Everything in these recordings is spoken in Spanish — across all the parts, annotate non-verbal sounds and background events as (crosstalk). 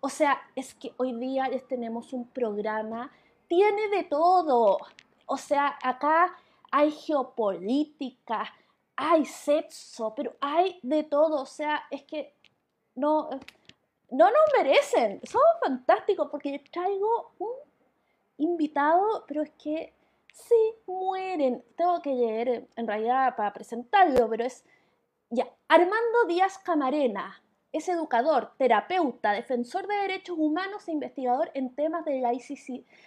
o sea, es que hoy día les tenemos un programa, tiene de todo. O sea, acá hay geopolítica, hay sexo, pero hay de todo. O sea, es que no, no nos merecen. Son fantásticos porque traigo un invitado, pero es que sí mueren. Tengo que leer en realidad para presentarlo, pero es ya. Armando Díaz Camarena, es educador, terapeuta, defensor de derechos humanos e investigador en temas de,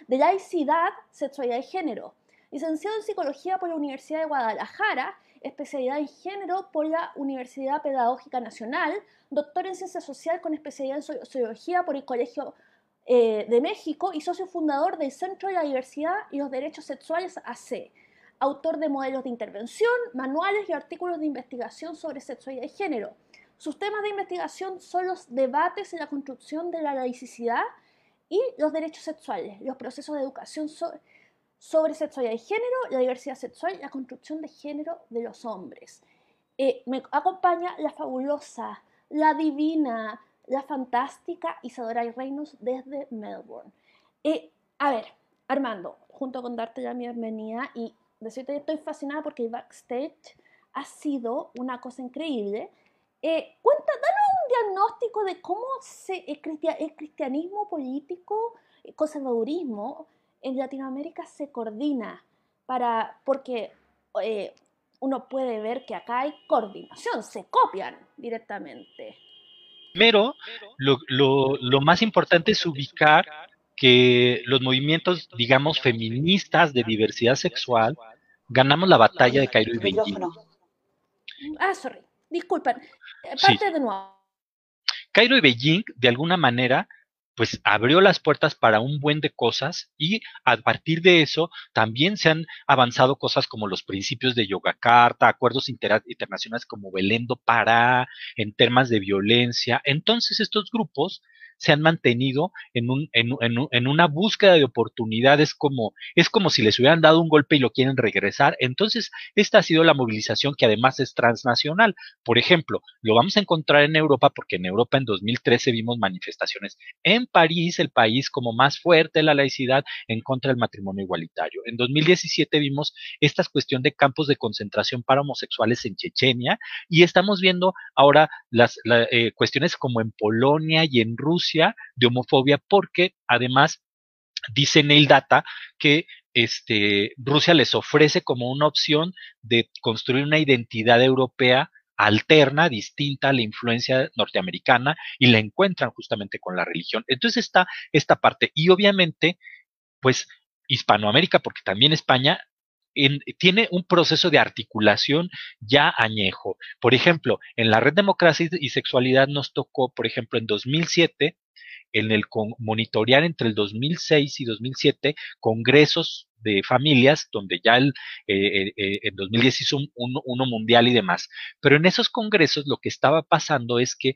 laicidad, sexualidad y género. Licenciado en Psicología por la Universidad de Guadalajara, especialidad en género por la Universidad Pedagógica Nacional, doctor en Ciencia Social con especialidad en Sociología por el Colegio eh, de México y socio fundador del Centro de la Diversidad y los Derechos Sexuales AC. Autor de modelos de intervención, manuales y artículos de investigación sobre sexualidad y género sus temas de investigación son los debates en la construcción de la laicidad y los derechos sexuales, los procesos de educación sobre, sexualidad y género, la diversidad sexual y la construcción de género de los hombres. Eh, me acompaña la fabulosa, la divina, la fantástica Isadora Reinos desde Melbourne. Eh, a ver, Armando, junto con darte la bienvenida y decirte que estoy fascinada porque el backstage ha sido una cosa increíble. Eh, cuenta, danos un diagnóstico de cómo se, el, cristianismo político, el conservadurismo en Latinoamérica se coordina para, porque eh, uno puede ver que acá hay coordinación, se copian directamente. Primero, lo, lo más importante es ubicar que los movimientos, digamos, feministas de diversidad sexual, ganamos la batalla de Cairo y Beijing. Ah, sorry. Disculpen, eh, parte de nuevo. Cairo y Beijing, de alguna manera, pues abrió las puertas para un buen de cosas y a partir de eso también se han avanzado cosas como los principios de Yogacarta, acuerdos internacionales como Belendo Pará, en temas de violencia. Entonces estos grupos se han mantenido en, un, en, en, en, una búsqueda de oportunidades como es como si les hubieran dado un golpe y lo quieren regresar. Entonces, esta ha sido la movilización que además es transnacional. Por ejemplo, lo vamos a encontrar en Europa porque en Europa en 2013 vimos manifestaciones en París, el país como más fuerte la laicidad en contra del matrimonio igualitario. En 2017 vimos esta cuestión de campos de concentración para homosexuales en Chechenia y estamos viendo ahora las eh, cuestiones como en Polonia y en Rusia de homofobia porque además dice Neil Data que este, Rusia les ofrece como una opción de construir una identidad europea alterna, distinta a la influencia norteamericana y la encuentran justamente con la religión. Entonces está esta parte y obviamente pues Hispanoamérica, porque también España tiene un proceso de articulación ya añejo. Por ejemplo, en la red Democracia y Sexualidad nos tocó, por ejemplo, en 2007, en el monitorear entre el 2006 y 2007 congresos de familias, donde ya el, eh, eh, eh, en 2010 hizo uno mundial y demás. Pero en esos congresos lo que estaba pasando es que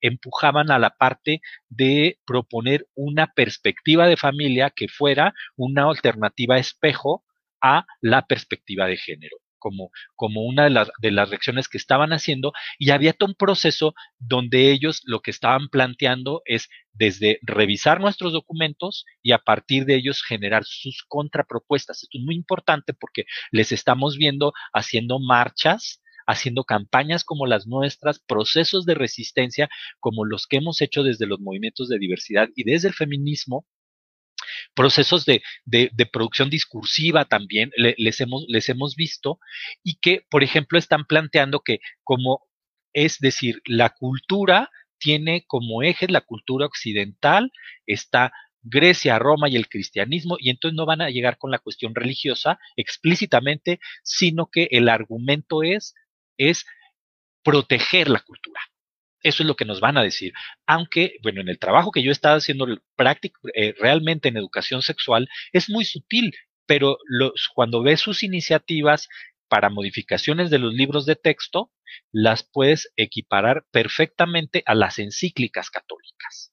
empujaban a la parte de proponer una perspectiva de familia que fuera una alternativa espejo a la perspectiva de género. Como, como, una de las, de las reacciones que estaban haciendo y había todo un proceso donde ellos lo que estaban planteando es desde revisar nuestros documentos y a partir de ellos generar sus contrapropuestas. Esto es muy importante porque les estamos viendo haciendo marchas, haciendo campañas como las nuestras, procesos de resistencia como los que hemos hecho desde los movimientos de diversidad y desde el feminismo procesos de, de, producción discursiva también les, hemos, les hemos visto y que, por ejemplo, están planteando que como es decir, la cultura tiene como eje la cultura occidental, está Grecia, Roma y el cristianismo, y entonces no van a llegar con la cuestión religiosa explícitamente, sino que el argumento es, es proteger la cultura. Eso es lo que nos van a decir. Aunque, bueno, en el trabajo que yo estaba haciendo práctico, eh, realmente en educación sexual, es muy sutil, pero los, cuando ves sus iniciativas para modificaciones de los libros de texto, las puedes equiparar perfectamente a las encíclicas católicas.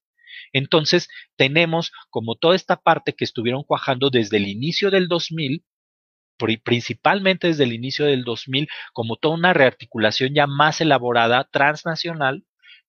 Entonces, tenemos como toda esta parte que estuvieron cuajando desde el inicio del 2000, principalmente desde el inicio del 2000, como toda una rearticulación ya más elaborada, transnacional,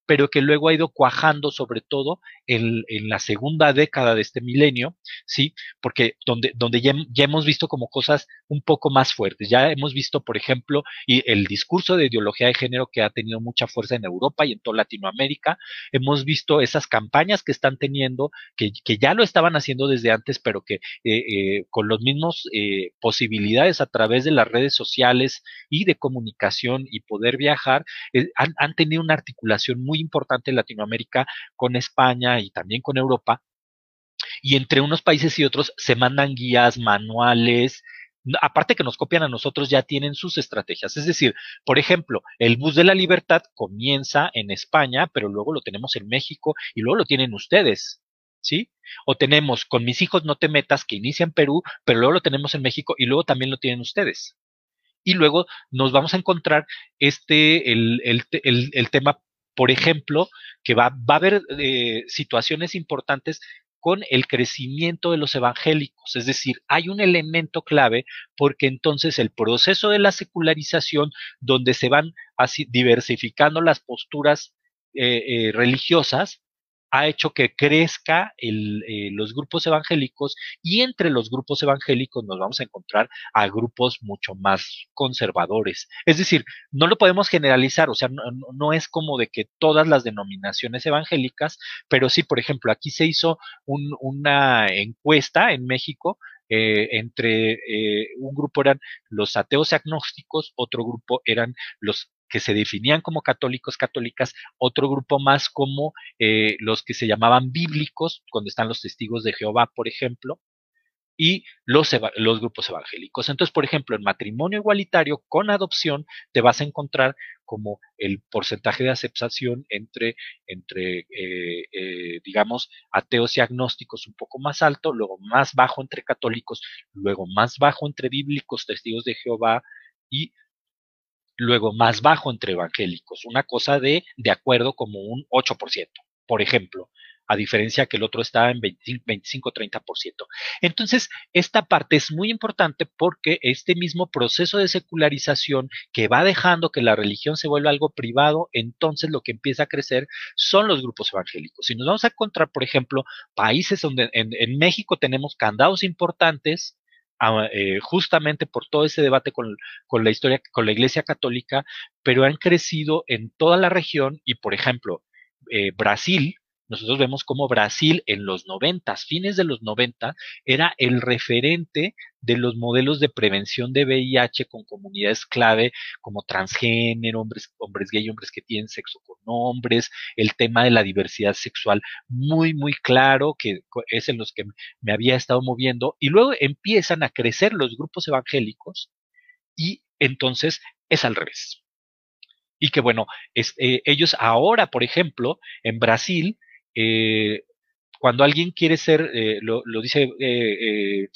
pero que luego ha ido cuajando sobre todo en, en la segunda década de este milenio, ¿sí? Porque donde, donde ya, ya, hemos visto como cosas un poco más fuertes. Ya hemos visto, por ejemplo, y el discurso de ideología de género que ha tenido mucha fuerza en Europa y en toda Latinoamérica. Hemos visto esas campañas que están teniendo, que, que ya lo estaban haciendo desde antes, pero que eh, eh, con los mismos eh, posibilidades a través de las redes sociales y de comunicación y poder viajar, eh, han, han tenido una articulación muy importante en Latinoamérica con España y también con Europa. Y entre unos países y otros se mandan guías, manuales, aparte que nos copian a nosotros, ya tienen sus estrategias. Es decir, por ejemplo, el bus de la libertad comienza en España, pero luego lo tenemos en México y luego lo tienen ustedes. ¿Sí? O tenemos con mis hijos no te metas que inicia en Perú, pero luego lo tenemos en México y luego también lo tienen ustedes. Y luego nos vamos a encontrar este, el, el, el, el tema por ejemplo, que va, va a haber eh, situaciones importantes con el crecimiento de los evangélicos. Es decir, hay un elemento clave porque entonces el proceso de la secularización, donde se van así diversificando las posturas eh, eh, religiosas, ha hecho que crezca eh, los grupos evangélicos y entre los grupos evangélicos nos vamos a encontrar a grupos mucho más conservadores. Es decir, no lo podemos generalizar, o sea, no, es como de que todas las denominaciones evangélicas, pero sí, por ejemplo, aquí se hizo un, una encuesta en México eh, entre eh, un grupo eran los ateos agnósticos, otro grupo eran los que se definían como católicos, católicas, otro grupo más como eh, los que se llamaban bíblicos, cuando están los testigos de Jehová, por ejemplo, y los, los, grupos evangélicos. Entonces, por ejemplo, en matrimonio igualitario con adopción te vas a encontrar como el porcentaje de aceptación entre, entre eh, eh, digamos, ateos y agnósticos un poco más alto, luego más bajo entre católicos, luego más bajo entre bíblicos, testigos de Jehová y luego más bajo entre evangélicos, una cosa de, de acuerdo como un 8%, por ejemplo, a diferencia que el otro está en 25-30%. Entonces, esta parte es muy importante porque este mismo proceso de secularización que va dejando que la religión se vuelva algo privado, entonces lo que empieza a crecer son los grupos evangélicos. Si nos vamos a encontrar, por ejemplo, países donde en, en México tenemos candados importantes, eh, justamente por todo ese debate con, con, la historia, con la Iglesia Católica, pero han crecido en toda la región y, por ejemplo, eh, Brasil, nosotros vemos cómo Brasil en los noventas, fines de los 90, era el referente de los modelos de prevención de VIH con comunidades clave como transgénero, hombres, hombres gay, hombres que tienen sexo con hombres, el tema de la diversidad sexual muy, muy claro, que es en los que me había estado moviendo, y luego empiezan a crecer los grupos evangélicos y entonces es al revés. Y que bueno, eh, ellos ahora, por ejemplo, en Brasil, eh, cuando alguien quiere ser, eh, lo, lo, dice eh,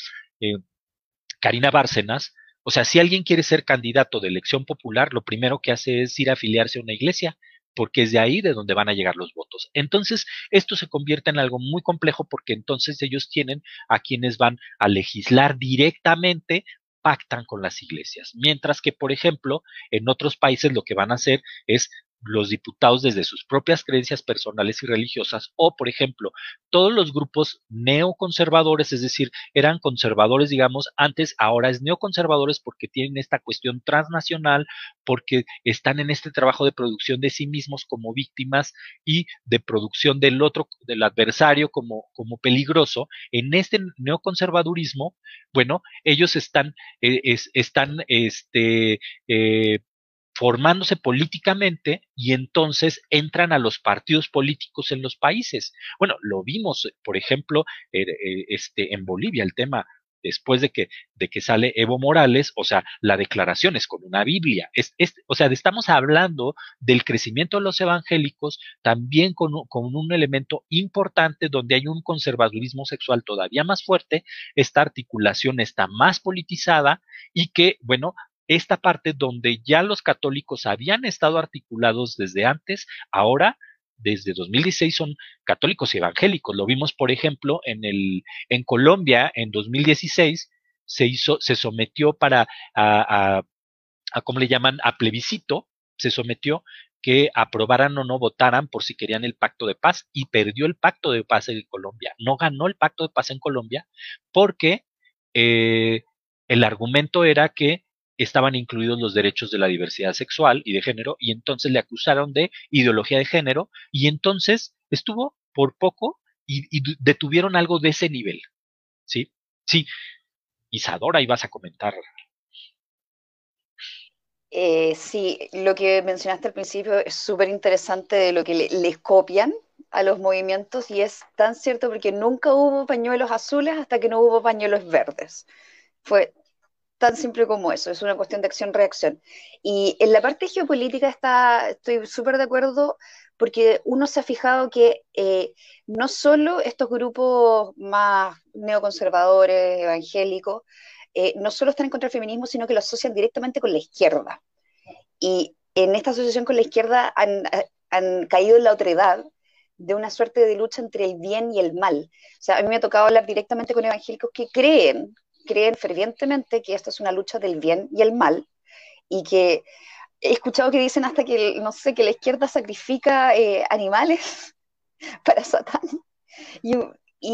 Karina Bárcenas, o sea, si alguien quiere ser candidato de elección popular, lo primero que hace es ir a afiliarse a una iglesia, porque es de ahí de donde van a llegar los votos. Entonces, esto se convierte en algo muy complejo porque entonces ellos tienen a quienes van a legislar directamente pactan con las iglesias. Mientras que, por ejemplo, en otros países lo que van a hacer es los diputados desde sus propias creencias personales y religiosas, o por ejemplo, todos los grupos neoconservadores, es decir, eran conservadores, digamos, antes, ahora es neoconservadores porque tienen esta cuestión transnacional, porque están en este trabajo de producción de sí mismos como víctimas y de producción del otro, del adversario como, como peligroso. En este neoconservadurismo, bueno, ellos están, eh, es, están, este, eh, formándose políticamente y entonces entran a los partidos políticos en los países. Bueno, lo vimos, por ejemplo, eh, eh, este, en Bolivia, el tema después de que, de que sale Evo Morales, o sea, la declaración es con una Biblia. Es, es, o sea, estamos hablando del crecimiento de los evangélicos también con, con un elemento importante donde hay un conservadurismo sexual todavía más fuerte, esta articulación está más politizada y que, bueno, esta parte donde ya los católicos habían estado articulados desde antes, ahora desde 2016 son católicos y evangélicos. Lo vimos, por ejemplo, en el en Colombia en 2016 se hizo se sometió para a, a, a ¿cómo le llaman? a plebiscito se sometió que aprobaran o no votaran por si querían el pacto de paz y perdió el pacto de paz en Colombia. No ganó el pacto de paz en Colombia porque eh, el argumento era que estaban incluidos los derechos de la diversidad sexual y de género y entonces le acusaron de ideología de género y entonces estuvo por poco y, detuvieron algo de ese nivel. ¿Sí? Sí. Isadora, ibas a comentar. Eh, sí, lo que mencionaste al principio es súper interesante de lo que les copian a los movimientos y es tan cierto porque nunca hubo pañuelos azules hasta que no hubo pañuelos verdes. Fue tan simple como eso, es una cuestión de acción-reacción. Y en la parte geopolítica está, estoy súper de acuerdo porque uno se ha fijado que eh, no solo estos grupos más neoconservadores, evangélicos, eh, no solo están en contra del feminismo, sino que lo asocian directamente con la izquierda. Y en esta asociación con la izquierda han, han caído en la otredad de una suerte de lucha entre el bien y el mal. O sea, a mí me ha tocado hablar directamente con evangélicos que creen creen fervientemente que esto es una lucha del bien y el mal y que he escuchado que dicen hasta que, no sé, que la izquierda sacrifica eh, animales (laughs) para Satán. Y,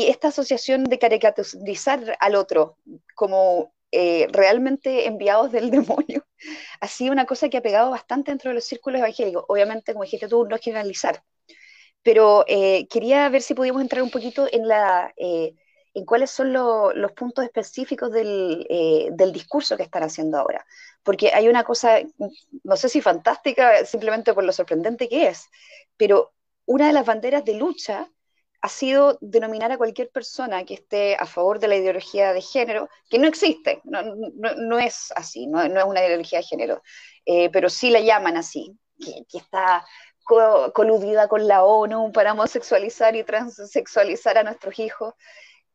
esta asociación de caricaturizar al otro como eh, realmente enviados del (laughs) demonio ha sido una cosa que ha pegado bastante dentro de los círculos evangélicos. Obviamente, como dijiste tú, no es generalizar. Pero eh, quería ver si podíamos entrar un poquito en la en cuáles son los puntos específicos eh, del, discurso que están haciendo ahora. Porque hay una cosa, no sé si fantástica, simplemente por lo sorprendente que es, pero una de las banderas de lucha ha sido denominar a cualquier persona que esté a favor de la ideología de género, que no existe, no, es así, no, es una ideología de género, eh, pero sí la llaman así, que, que está coludida con la ONU para homosexualizar y transexualizar a nuestros hijos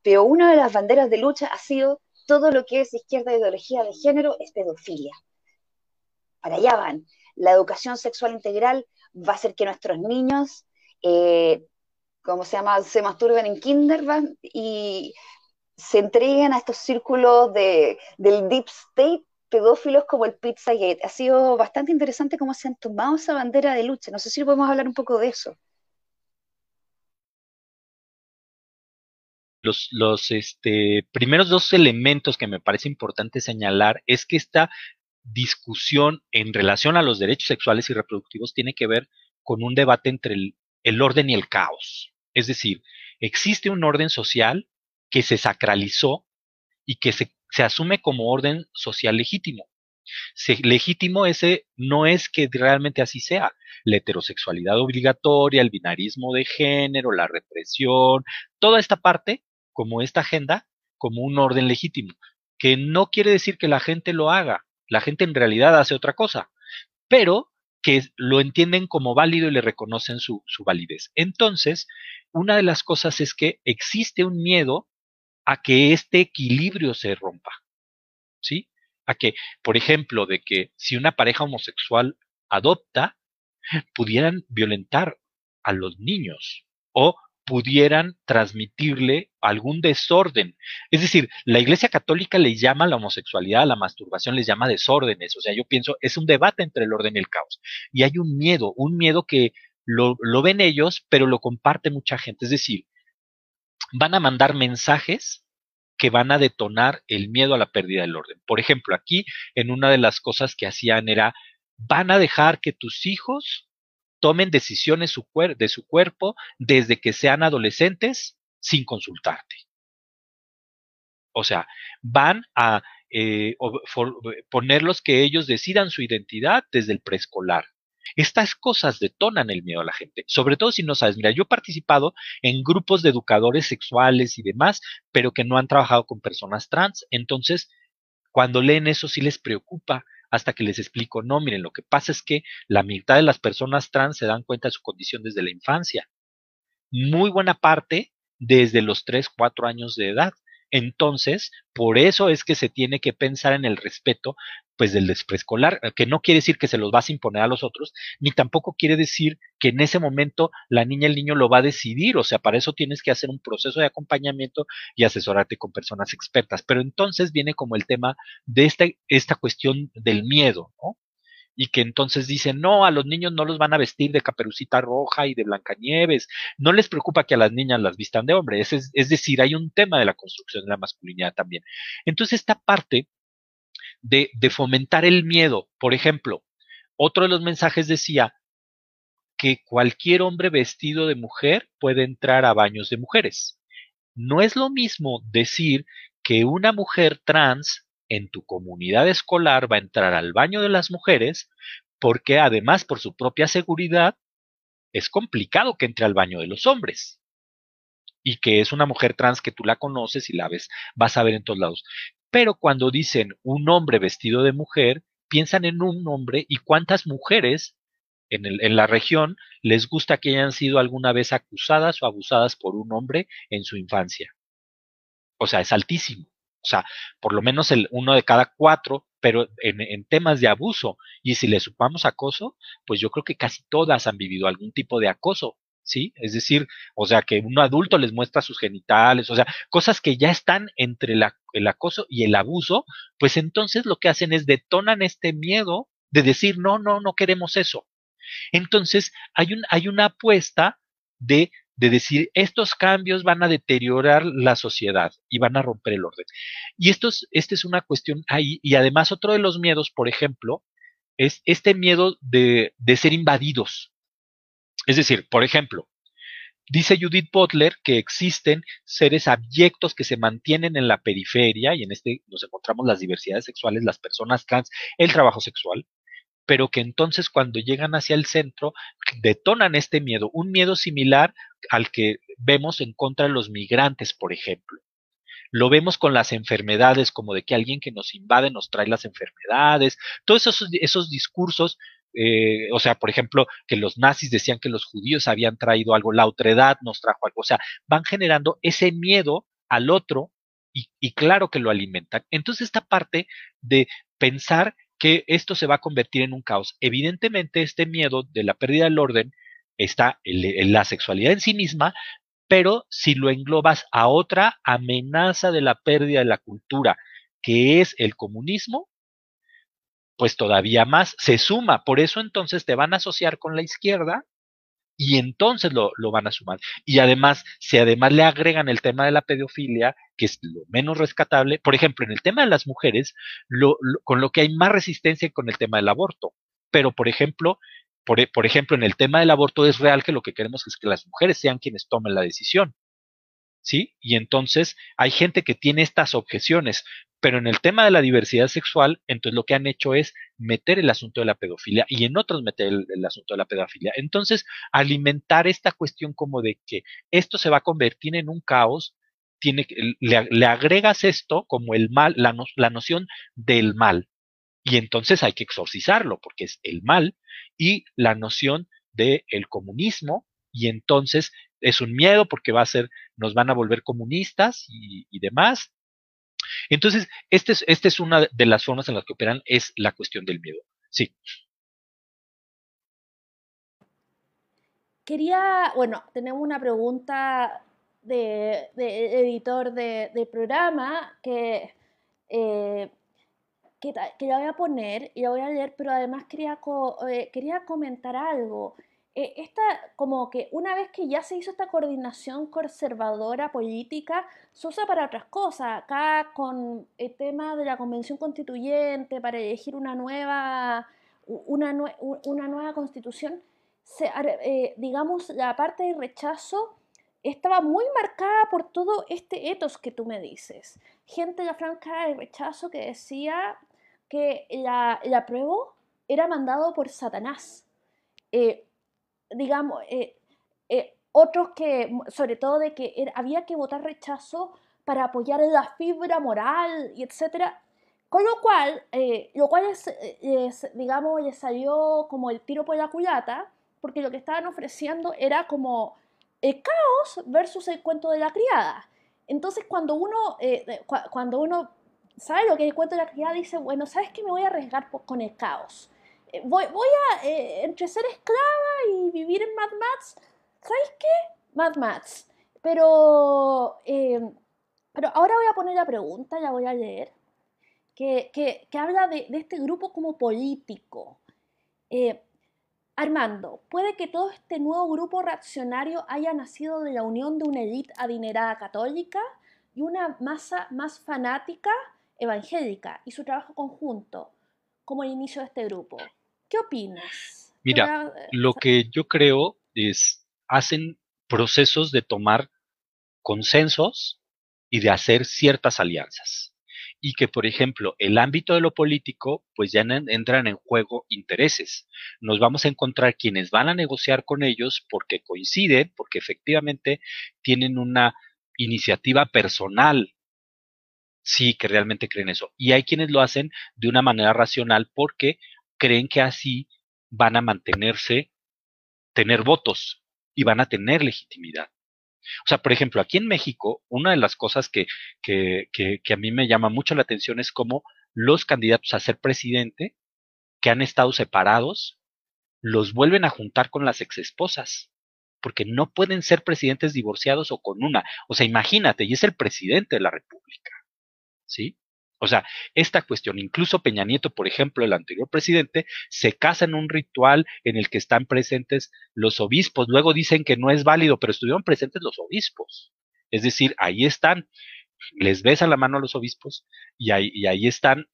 pero una de las banderas de lucha ha sido todo lo que es izquierda ideología de género es pedofilia. Para allá van. La educación sexual integral va a hacer que nuestros niños, eh, ¿cómo se llama?, se masturben en kindergarten y se entreguen a estos círculos de, del deep state pedófilos como el Pizzagate. Ha sido bastante interesante cómo se han tomado esa bandera de lucha. No sé si podemos hablar un poco de eso. Los, este, primeros dos elementos que me parece importante señalar es que esta discusión en relación a los derechos sexuales y reproductivos tiene que ver con un debate entre el, orden y el caos. Es decir, existe un orden social que se sacralizó y que se, asume como orden social legítimo. legítimo ese no es que realmente así sea. La heterosexualidad obligatoria, el binarismo de género, la represión, toda esta parte como esta agenda como un orden legítimo, que no quiere decir que la gente lo haga, la gente en realidad hace otra cosa, pero que lo entienden como válido y le reconocen su, su validez. Entonces, una de las cosas es que existe un miedo a que este equilibrio se rompa, ¿sí? A que, por ejemplo, de que si una pareja homosexual adopta, pudieran violentar a los niños o pudieran transmitirle algún desorden. Es decir, la Iglesia Católica le llama la homosexualidad, la masturbación les llama desórdenes. O sea, yo pienso, es un debate entre el orden y el caos. Y hay un miedo, un miedo que lo, lo ven ellos, pero lo comparte mucha gente. Es decir, van a mandar mensajes que van a detonar el miedo a la pérdida del orden. Por ejemplo, aquí en una de las cosas que hacían era, van a dejar que tus hijos tomen decisiones de su cuerpo desde que sean adolescentes sin consultarte. O sea, van a eh, ponerlos que ellos decidan su identidad desde el preescolar. Estas cosas detonan el miedo a la gente, sobre todo si no sabes. Mira, yo he participado en grupos de educadores sexuales y demás, pero que no han trabajado con personas trans. Entonces, cuando leen eso sí les preocupa hasta que les explico, no, miren, lo que pasa es que la mitad de las personas trans se dan cuenta de su condición desde la infancia. Muy buena parte desde los 3, 4 años de edad. Entonces, por eso es que se tiene que pensar en el respeto, pues, del preescolar, que no quiere decir que se los vas a imponer a los otros, ni tampoco quiere decir que en ese momento la niña, el niño lo va a decidir, o sea, para eso tienes que hacer un proceso de acompañamiento y asesorarte con personas expertas. Pero entonces viene como el tema de esta, esta cuestión del miedo, ¿no? y que entonces dicen, no, a los niños no los van a vestir de caperucita roja y de Blancanieves, no les preocupa que a las niñas las vistan de hombre, es, es decir, hay un tema de la construcción de la masculinidad también. Entonces, esta parte de, fomentar el miedo, por ejemplo, otro de los mensajes decía que cualquier hombre vestido de mujer puede entrar a baños de mujeres. No es lo mismo decir que una mujer trans en tu comunidad escolar va a entrar al baño de las mujeres porque además por su propia seguridad es complicado que entre al baño de los hombres. Y que es una mujer trans que tú la conoces y la ves, vas a ver en todos lados. Pero cuando dicen un hombre vestido de mujer, piensan en un hombre y cuántas mujeres en, el, en, la región les gusta que hayan sido alguna vez acusadas o abusadas por un hombre en su infancia. O sea, es altísimo. O sea, por lo menos el uno de cada cuatro, pero en, en, temas de abuso. Y si le supamos acoso, pues yo creo que casi todas han vivido algún tipo de acoso. ¿Sí? Es decir, o sea, que un adulto les muestra sus genitales, o sea, cosas que ya están entre el acoso y el abuso, pues entonces lo que hacen es detonan este miedo de decir, no, no, no queremos eso. Entonces, hay, un, hay una apuesta de de decir estos cambios van a deteriorar la sociedad y van a romper el orden. Y esto es, esta es una cuestión ahí, y además otro de los miedos, por ejemplo, es este miedo de, de ser invadidos. Es decir, por ejemplo, dice Judith Butler que existen seres abyectos que se mantienen en la periferia, y en este nos encontramos las diversidades sexuales, las personas trans, el trabajo sexual, pero que entonces cuando llegan hacia el centro detonan este miedo, un miedo similar al que vemos en contra de los migrantes, por ejemplo. Lo vemos con las enfermedades, como de que alguien que nos invade nos trae las enfermedades, todos esos, esos discursos, eh, o sea, por ejemplo, que los nazis decían que los judíos habían traído algo, la otredad nos trajo algo, o sea, van generando ese miedo al otro y, y claro que lo alimentan. Entonces, esta parte de pensar que esto se va a convertir en un caos. Evidentemente, este miedo de la pérdida del orden está en la sexualidad en sí misma, pero si lo englobas a otra amenaza de la pérdida de la cultura, que es el comunismo, pues todavía más se suma. Por eso entonces te van a asociar con la izquierda y entonces lo, lo, van a sumar. Y además, si además le agregan el tema de la pedofilia, que es lo menos rescatable, por ejemplo, en el tema de las mujeres, lo, con lo que hay más resistencia con el tema del aborto. Pero, por ejemplo, por, por ejemplo, en el tema del aborto es real que lo que queremos es que las mujeres sean quienes tomen la decisión. ¿Sí? Y entonces hay gente que tiene estas objeciones, pero en el tema de la diversidad sexual, entonces lo que han hecho es meter el asunto de la pedofilia y en otros meter el, asunto de la pedofilia. Entonces, alimentar esta cuestión como de que esto se va a convertir en un caos, tiene, le, le agregas esto como el mal, la, no, la noción del mal. Y entonces hay que exorcizarlo, porque es el mal y la noción del el comunismo, y entonces es un miedo porque va a ser, nos van a volver comunistas y, y demás, entonces, esta es, este es una de las formas en las que operan, es la cuestión del miedo. Sí. Quería, bueno, tenemos una pregunta de, de editor de, programa que, eh, que, que, la voy a poner y la voy a leer, pero además quería, eh, quería comentar algo. Eh, esta, como que una vez que ya se hizo esta coordinación conservadora política, se usa para otras cosas. Acá con el tema de la convención constituyente, para elegir una nueva, una, una nueva constitución, eh, digamos, la parte de rechazo estaba muy marcada por todo este etos que tú me dices. Gente de la franca de rechazo que decía que la, la prueba era mandado por Satanás. Eh, digamos, eh, eh, otros que, sobre todo de que había que votar rechazo para apoyar la fibra moral y etcétera. Con lo cual, eh, lo cual es, es, digamos, le salió como el tiro por la culata, porque lo que estaban ofreciendo era como el caos versus el cuento de la criada. Entonces, cuando uno, eh, cuando uno sabe lo que es el cuento de la criada, dice, bueno, ¿sabes qué? Me voy a arriesgar con el caos. Eh, voy, a, eh, entre ser esclava y vivir en Mad Max, ¿sabes qué? Mad Max. Pero, eh, pero ahora voy a poner la pregunta, la voy a leer, que, que, que habla de, este grupo como político. Armando, puede que todo este nuevo grupo reaccionario haya nacido de la unión de una élite adinerada católica y una masa más fanática evangélica y su trabajo conjunto como el inicio de este grupo. ¿Qué opinas? Mira, lo que yo creo es, hacen procesos de tomar consensos y de hacer ciertas alianzas. Y que, por ejemplo, el ámbito de lo político, pues ya entran en juego intereses. Nos vamos a encontrar quienes van a negociar con ellos porque coinciden, porque efectivamente tienen una iniciativa personal. Sí, que realmente creen eso. Y hay quienes lo hacen de una manera racional porque creen que así van a mantenerse, tener votos y van a tener legitimidad. O sea, por ejemplo, aquí en México, una de las cosas que, que, que, a mí me llama mucho la atención es cómo los candidatos a ser presidente, que han estado separados, los vuelven a juntar con las exesposas, porque no pueden ser presidentes divorciados o con una. O sea, imagínate, y es el presidente de la República. ¿Sí? O sea, esta cuestión, incluso Peña Nieto, por ejemplo, el anterior presidente, se casa en un ritual en el que están presentes los obispos. Luego dicen que no es válido, pero estuvieron presentes los obispos. Es decir, ahí están, les besan la mano a los obispos y ahí, están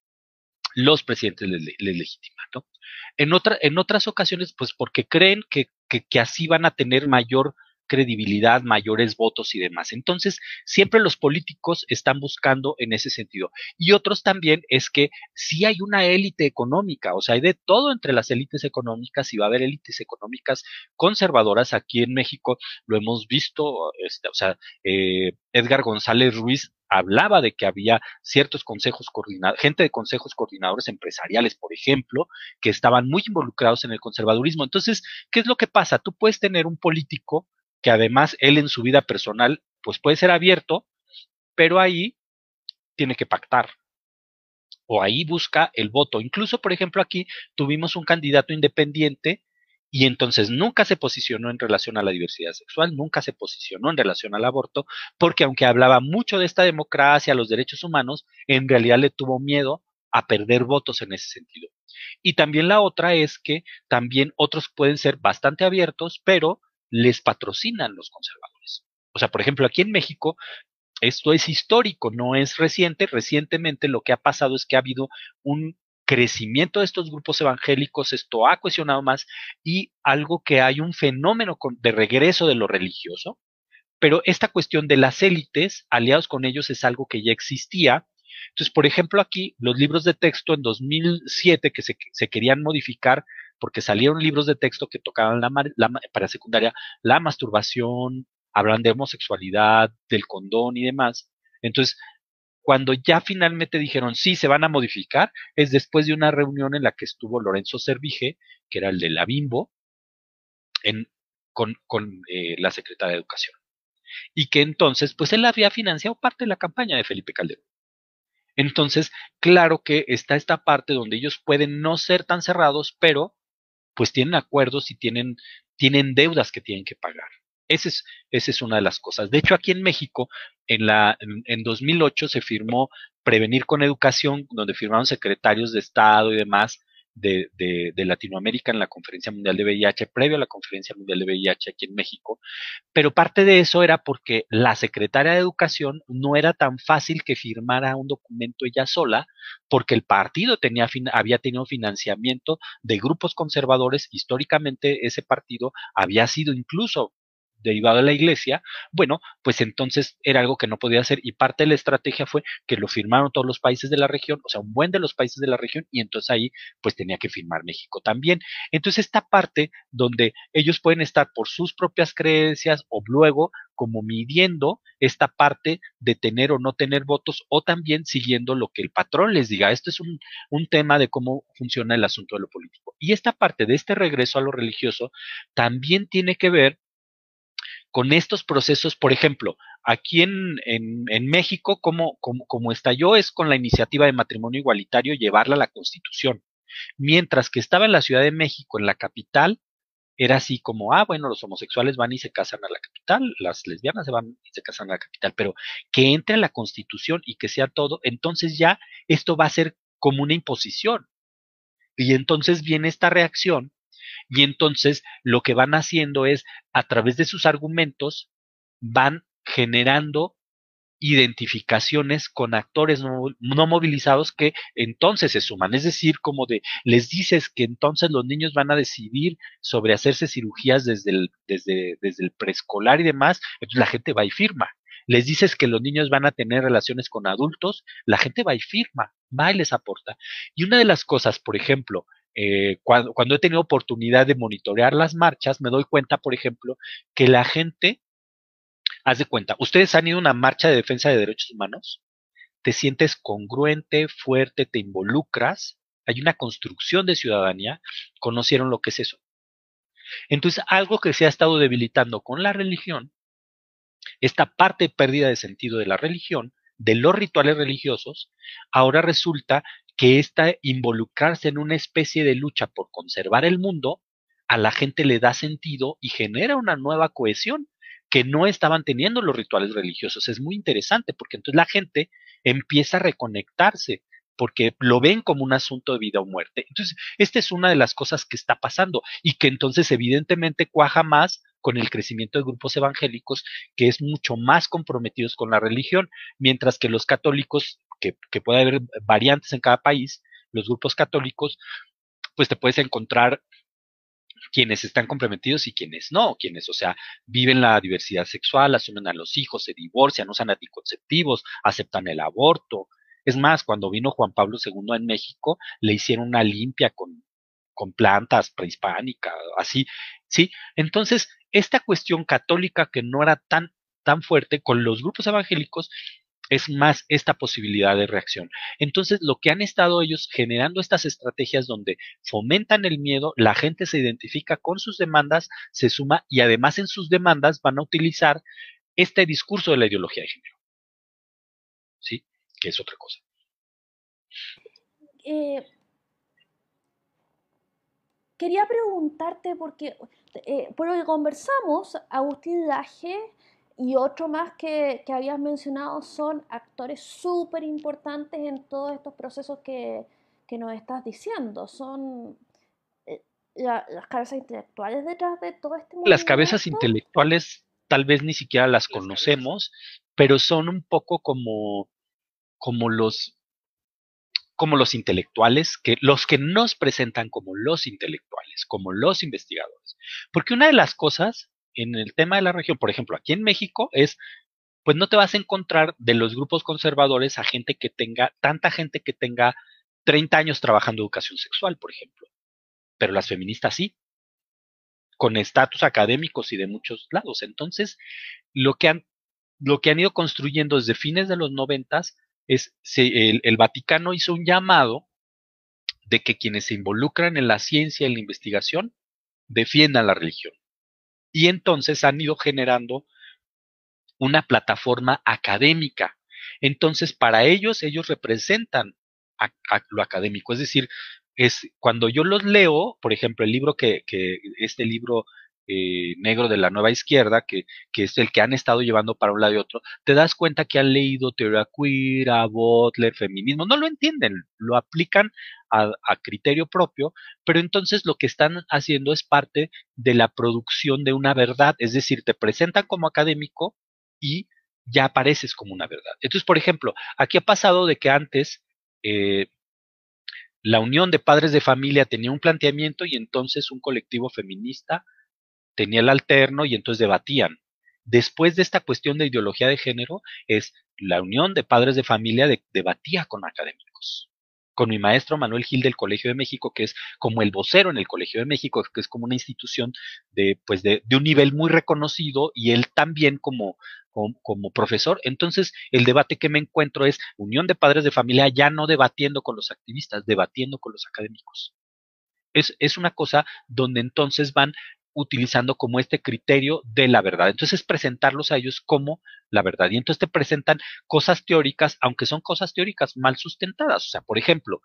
los presidentes les, legitiman, ¿no? En, otra, en otras ocasiones, pues porque creen que así van a tener mayor credibilidad, mayores votos y demás. Entonces, siempre los políticos están buscando en ese sentido. Y otros también es que si hay una élite económica, o sea, hay de todo entre las élites económicas y va a haber élites económicas conservadoras. Aquí en México lo hemos visto, este, o sea, eh, Edgar González Ruiz hablaba de que había ciertos consejos coordinados, gente de consejos coordinadores empresariales, por ejemplo, que estaban muy involucrados en el conservadurismo. Entonces, ¿qué es lo que pasa? Tú puedes tener un político que además él en su vida personal, pues puede ser abierto, pero ahí tiene que pactar. O ahí busca el voto. Incluso, por ejemplo, aquí tuvimos un candidato independiente y entonces nunca se posicionó en relación a la diversidad sexual, nunca se posicionó en relación al aborto, porque aunque hablaba mucho de esta democracia, los derechos humanos, en realidad le tuvo miedo a perder votos en ese sentido. Y también la otra es que también otros pueden ser bastante abiertos, pero les patrocinan los conservadores. O sea, por ejemplo, aquí en México, esto es histórico, no es reciente. Recientemente lo que ha pasado es que ha habido un crecimiento de estos grupos evangélicos, esto ha cuestionado más y algo que hay un fenómeno de regreso de lo religioso, pero esta cuestión de las élites aliados con ellos es algo que ya existía. Entonces, por ejemplo, aquí los libros de texto en 2007 que se, se querían modificar porque salieron libros de texto que tocaban la, para secundaria la masturbación, hablan de homosexualidad, del condón y demás. Entonces, cuando ya finalmente dijeron sí, se van a modificar, es después de una reunión en la que estuvo Lorenzo Servige, que era el de la Bimbo, con, con eh, la secretaria de Educación. Y que entonces, pues él había financiado parte de la campaña de Felipe Calderón. Entonces, claro que está esta parte donde ellos pueden no ser tan cerrados, pero pues tienen acuerdos y tienen, tienen deudas que tienen que pagar. Esa es, esa es una de las cosas. De hecho, aquí en México, en, la, en, en 2008 se firmó Prevenir con Educación, donde firmaron secretarios de Estado y demás, de, de, Latinoamérica en la Conferencia Mundial de VIH, previo a la Conferencia Mundial de VIH aquí en México, pero parte de eso era porque la secretaria de Educación no era tan fácil que firmara un documento ella sola, porque el partido tenía, había tenido financiamiento de grupos conservadores, históricamente ese partido había sido incluso derivado de la iglesia, bueno, pues entonces era algo que no podía hacer y parte de la estrategia fue que lo firmaron todos los países de la región, o sea, un buen de los países de la región y entonces ahí pues tenía que firmar México también. Entonces esta parte donde ellos pueden estar por sus propias creencias o luego como midiendo esta parte de tener o no tener votos o también siguiendo lo que el patrón les diga. Esto es un, un tema de cómo funciona el asunto de lo político. Y esta parte de este regreso a lo religioso también tiene que ver con estos procesos, por ejemplo, aquí en, en, México, como, como, como estalló es con la iniciativa de matrimonio igualitario llevarla a la Constitución. Mientras que estaba en la Ciudad de México, en la capital, era así como, ah, bueno, los homosexuales van y se casan a la capital, las lesbianas se van y se casan a la capital, pero que entre en la Constitución y que sea todo, entonces ya esto va a ser como una imposición. Y entonces viene esta reacción y entonces lo que van haciendo es, a través de sus argumentos, van generando identificaciones con actores no, movilizados que entonces se suman. Es decir, como de, les dices que entonces los niños van a decidir sobre hacerse cirugías desde el, desde, desde el preescolar y demás, entonces la gente va y firma. Les dices que los niños van a tener relaciones con adultos, la gente va y firma, va y les aporta. Y una de las cosas, por ejemplo, eh, cuando, he tenido oportunidad de monitorear las marchas, me doy cuenta, por ejemplo, que la gente Haz de cuenta, ustedes han ido a una marcha de defensa de derechos humanos, te sientes congruente, fuerte, te involucras, hay una construcción de ciudadanía, conocieron lo que es eso. Entonces, algo que se ha estado debilitando con la religión, esta parte perdida de sentido de la religión, de los rituales religiosos, ahora resulta que esta involucrarse en una especie de lucha por conservar el mundo, a la gente le da sentido y genera una nueva cohesión que no estaban teniendo los rituales religiosos. Es muy interesante porque entonces la gente empieza a reconectarse porque lo ven como un asunto de vida o muerte. Entonces, esta es una de las cosas que está pasando y que entonces evidentemente cuaja más con el crecimiento de grupos evangélicos que es mucho más comprometidos con la religión, mientras que los católicos, que, puede haber variantes en cada país, los grupos católicos, pues te puedes encontrar quienes están comprometidos y quienes no, quienes, o sea, viven la diversidad sexual, asumen a los hijos, se divorcian, usan anticonceptivos, aceptan el aborto. Es más, cuando vino Juan Pablo II en México, le hicieron una limpia con, con plantas prehispánicas, así, ¿sí? Entonces, esta cuestión católica que no era tan, tan fuerte con los grupos evangélicos, es más esta posibilidad de reacción. Entonces, lo que han estado ellos generando estas estrategias donde fomentan el miedo, la gente se identifica con sus demandas, se suma y además en sus demandas van a utilizar este discurso de la ideología de género. ¿Sí? Que es otra cosa. Eh, quería preguntarte, porque eh, por lo que conversamos, Agustín Laje y otro más que, que habías mencionado son actores súper importantes en todos estos procesos que, que nos estás diciendo. Son eh, las cabezas intelectuales detrás de todo este mundo. Las cabezas intelectuales tal vez ni siquiera las conocemos, pero son un poco como, como los como los intelectuales, que los que nos presentan como los intelectuales, como los investigadores. Porque una de las cosas en el tema de la región, por ejemplo, aquí en México es, pues no te vas a encontrar de los grupos conservadores a gente que tenga, tanta gente que tenga 30 años trabajando educación sexual, por ejemplo. Pero las feministas sí, con estatus académicos y de muchos lados. Entonces, lo que han, lo que han ido construyendo desde fines de los noventas es, el, el Vaticano hizo un llamado de que quienes se involucran en la ciencia y en la investigación defiendan la religión y entonces han ido generando una plataforma académica. Entonces, para ellos, ellos representan a, lo académico. Es decir, es cuando yo los leo, por ejemplo, el libro que, que este libro eh, negro de la nueva izquierda, que, que, es el que han estado llevando para un lado y otro, te das cuenta que han leído teoría queer, a feminismo, no lo entienden, lo aplican a, a, criterio propio, pero entonces lo que están haciendo es parte de la producción de una verdad, es decir, te presentan como académico y ya apareces como una verdad. Entonces, por ejemplo, aquí ha pasado de que antes eh, la Unión de Padres de Familia tenía un planteamiento y entonces un colectivo feminista tenía el alterno y entonces debatían. Después de esta cuestión de ideología de género, es la unión de padres de familia de, debatía con académicos. Con mi maestro Manuel Gil del Colegio de México, que es como el vocero en el Colegio de México, que es como una institución de, pues de, de un nivel muy reconocido, y él también como, como, como, profesor. Entonces, el debate que me encuentro es unión de padres de familia ya no debatiendo con los activistas, debatiendo con los académicos. Es, es, una cosa donde entonces van utilizando como este criterio de la verdad. Entonces, presentarlos a ellos como la verdad. Y entonces te presentan cosas teóricas, aunque son cosas teóricas mal sustentadas. O sea, por ejemplo,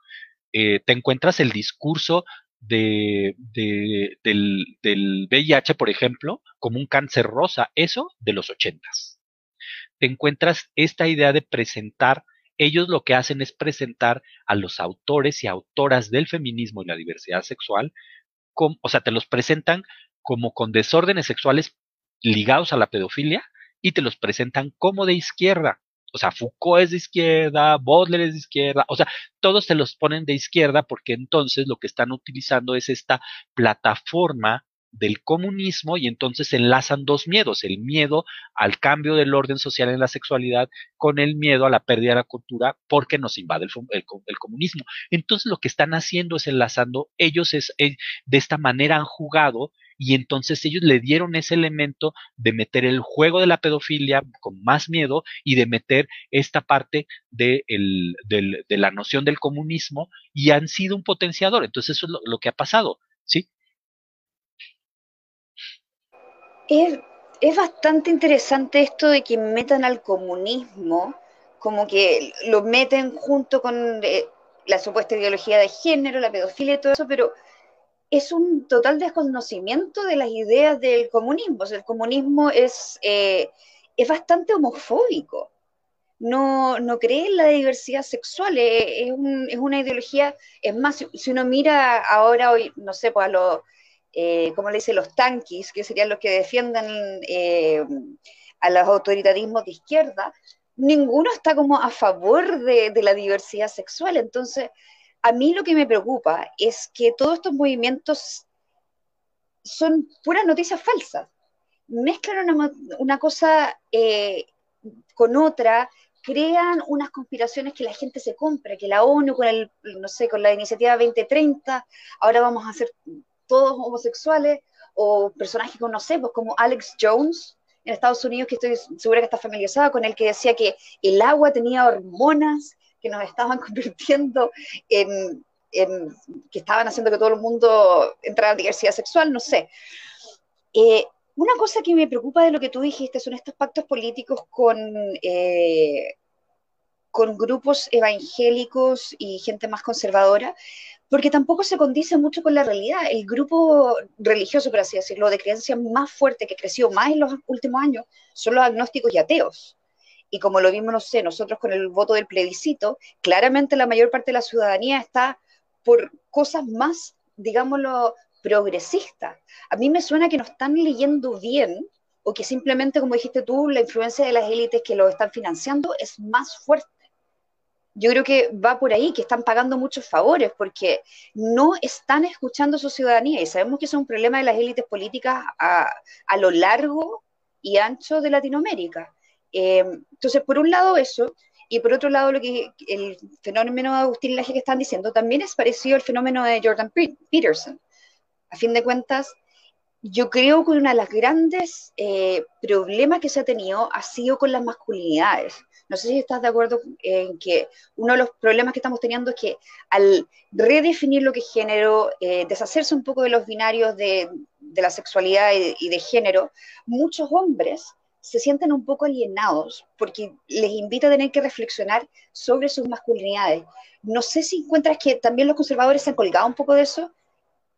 eh, te encuentras el discurso de, de, del, del VIH, por ejemplo, como un cáncer rosa, eso de los ochentas. Te encuentras esta idea de presentar ellos lo que hacen es presentar a los autores y autoras del feminismo y la diversidad sexual, o sea, te los presentan como con desórdenes sexuales ligados a la pedofilia y te los presentan como de izquierda. O sea, Foucault es de izquierda, Baudelaire es de izquierda, o sea, todos te los ponen de izquierda porque entonces lo que están utilizando es esta plataforma del comunismo y entonces enlazan dos miedos, el miedo al cambio del orden social en la sexualidad con el miedo a la pérdida de la cultura porque nos invade el, comunismo. Entonces lo que están haciendo es enlazando, ellos es, eh, de esta manera han jugado y entonces ellos le dieron ese elemento de meter el juego de la pedofilia con más miedo y de meter esta parte de, la noción del comunismo y han sido un potenciador. Entonces eso es lo, lo que ha pasado, ¿sí? Es, bastante interesante esto de que metan al comunismo, como que lo meten junto con eh, la supuesta ideología de género, la pedofilia y todo eso, pero es un total desconocimiento de las ideas del comunismo. el comunismo es, eh, es bastante homofóbico. No, no cree en la diversidad sexual, eh, es, es una ideología, es más, si, uno mira ahora, hoy, no sé, pues a los eh, como le dicen los tanquis, que serían los que defiendan eh, a los autoritarismos de izquierda, ninguno está como a favor de, la diversidad sexual. Entonces, a mí lo que me preocupa es que todos estos movimientos son puras noticias falsas. Mezclan una, cosa eh, con otra, crean unas conspiraciones que la gente se compra, que la ONU con el, no sé, con la iniciativa 2030, ahora vamos a hacer todos homosexuales, o personajes que conocemos, como Alex Jones en Estados Unidos, que estoy segura que está familiarizada con él, que decía que el agua tenía hormonas que nos estaban (laughs) convirtiendo en, que estaban haciendo que todo el mundo entrara en diversidad sexual, no sé. Eh, una cosa que me preocupa de lo que tú dijiste son estos pactos políticos con, eh, con grupos evangélicos y gente más conservadora, porque tampoco se condice mucho con la realidad. El grupo religioso, por así decirlo, de creencia más fuerte que creció más en los últimos años son los agnósticos y ateos. Y como lo vimos, no sé, nosotros con el voto del plebiscito, claramente la mayor parte de la ciudadanía está por cosas más, digámoslo, progresistas. A mí me suena que no están leyendo bien o que simplemente, como dijiste tú, la influencia de las élites que lo están financiando es más fuerte yo creo que va por ahí, que están pagando muchos favores porque no están escuchando a su ciudadanía y sabemos que es un problema de las élites políticas a, lo largo y ancho de Latinoamérica. Eh, entonces, por un lado eso, y por otro lado lo que el fenómeno de Agustín Laje que están diciendo también es parecido al fenómeno de Jordan Peterson. A fin de cuentas, yo creo que uno de los grandes eh, problemas que se ha tenido ha sido con las masculinidades. No sé si estás de acuerdo en que uno de los problemas que estamos teniendo es que al redefinir lo que es género, eh, deshacerse un poco de los binarios de, la sexualidad y, de género, muchos hombres se sienten un poco alienados porque les invita a tener que reflexionar sobre sus masculinidades. No sé si encuentras que también los conservadores se han colgado un poco de eso,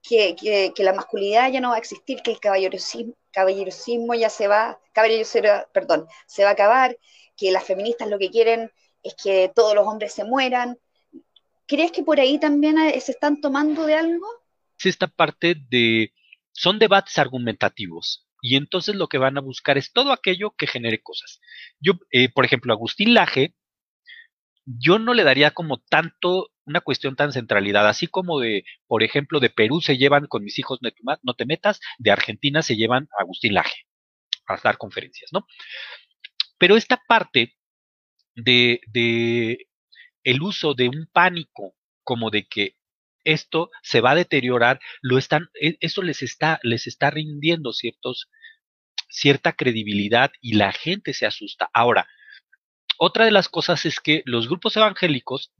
que, que, la masculinidad ya no va a existir, que el caballerosismo, ya se va, perdón, se va a acabar, que las feministas lo que quieren es que todos los hombres se mueran. ¿Crees que por ahí también se están tomando de algo? Es esta parte de... Son debates argumentativos y entonces lo que van a buscar es todo aquello que genere cosas. Yo, eh, por ejemplo, Agustín Laje, yo no le daría como tanto una cuestión tan centralidad, así como de, por ejemplo, de Perú se llevan con mis hijos no te metas, de Argentina se llevan a Agustín Laje a dar conferencias, ¿no? Pero esta parte de, el uso de un pánico como de que esto se va a deteriorar, lo están, e, eso les está, les está rindiendo ciertos, cierta credibilidad y la gente se asusta. Ahora, otra de las cosas es que los grupos evangélicos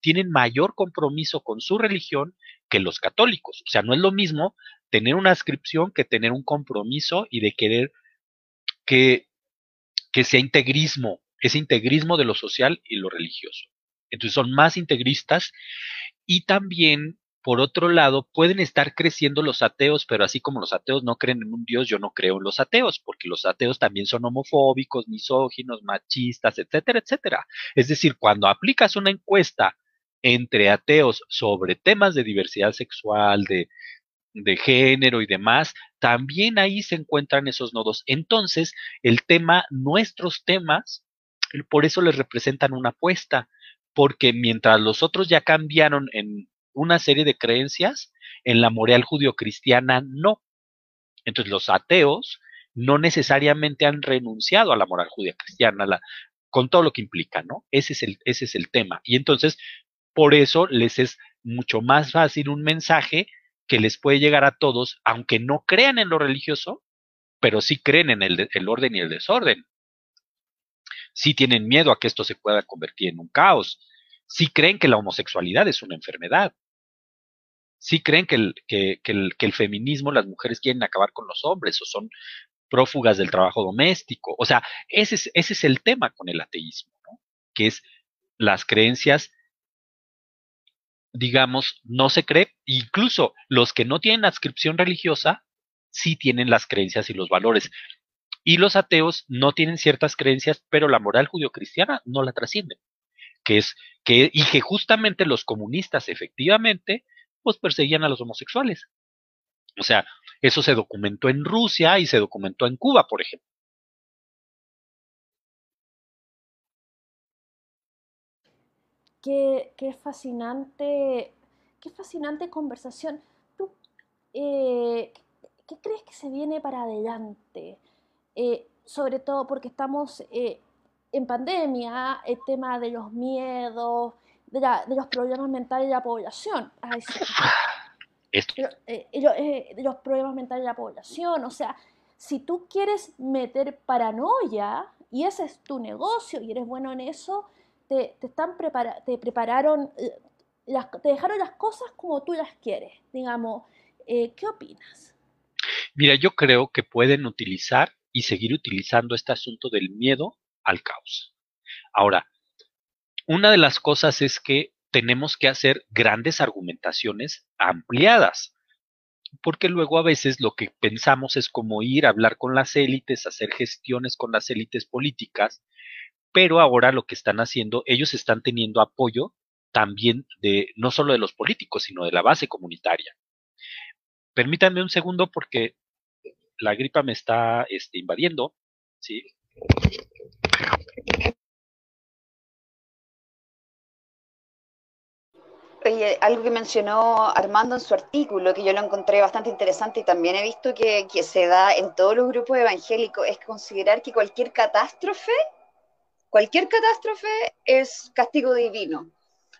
tienen mayor compromiso con su religión que los católicos. O sea, no es lo mismo tener una inscripción que tener un compromiso y de querer que que sea integrismo, ese integrismo de lo social y lo religioso. Entonces son más integristas y también por otro lado, pueden estar creciendo los ateos, pero así como los ateos no creen en un Dios, yo no creo en los ateos, porque los ateos también son homofóbicos, misóginos, machistas, etcétera, etcétera. Es decir, cuando aplicas una encuesta entre ateos sobre temas de diversidad sexual, de, género y demás, también ahí se encuentran esos nodos. Entonces, el tema, nuestros temas, por eso les representan una apuesta, porque mientras los otros ya cambiaron en una serie de creencias, en la moral judio-cristiana no. Entonces los ateos no necesariamente han renunciado a la moral judio-cristiana, con todo lo que implica, ¿no? Ese es, el, ese es el tema. Y entonces, por eso les es mucho más fácil un mensaje que les puede llegar a todos, aunque no crean en lo religioso, pero sí creen en el, el orden y el desorden. Sí tienen miedo a que esto se pueda convertir en un caos. Sí creen que la homosexualidad es una enfermedad sí creen que el, que, el, que el feminismo, las mujeres quieren acabar con los hombres o son prófugas del trabajo doméstico. O sea, ese es, ese es el tema con el ateísmo, ¿no? que es las creencias, digamos, no se cree, incluso los que no tienen adscripción religiosa, sí tienen las creencias y los valores. Y los ateos no tienen ciertas creencias, pero la moral judio-cristiana no la trascienden. Que es que, y que justamente los comunistas efectivamente pues perseguían a los homosexuales. O sea, eso se documentó en Rusia y se documentó en Cuba, por ejemplo. Qué, qué fascinante, qué fascinante conversación. ¿Tú eh, qué crees que se viene para adelante? Eh, sobre todo porque estamos eh, en pandemia, el tema de los miedos, de, los problemas mentales de la población. (sighs) Eh, eh, de, los problemas mentales de la población. O sea, si tú quieres meter paranoia y ese es tu negocio y eres bueno en eso, te, están te prepararon, eh, las, te dejaron las cosas como tú las quieres. Digamos, ¿qué opinas? Mira, yo creo que pueden utilizar y seguir utilizando este asunto del miedo al caos. Ahora, una de las cosas es que tenemos que hacer grandes argumentaciones ampliadas, porque luego a veces lo que pensamos es como ir a hablar con las élites, hacer gestiones con las élites políticas, pero ahora lo que están haciendo, ellos están teniendo apoyo también de no solo de los políticos, sino de la base comunitaria. Permítanme un segundo porque la gripa me está este, invadiendo, ¿sí? Oye, algo que mencionó Armando en su artículo, que yo lo encontré bastante interesante y también he visto que, se da en todos los grupos evangélicos, es considerar que cualquier catástrofe, cualquier catástrofe es castigo divino.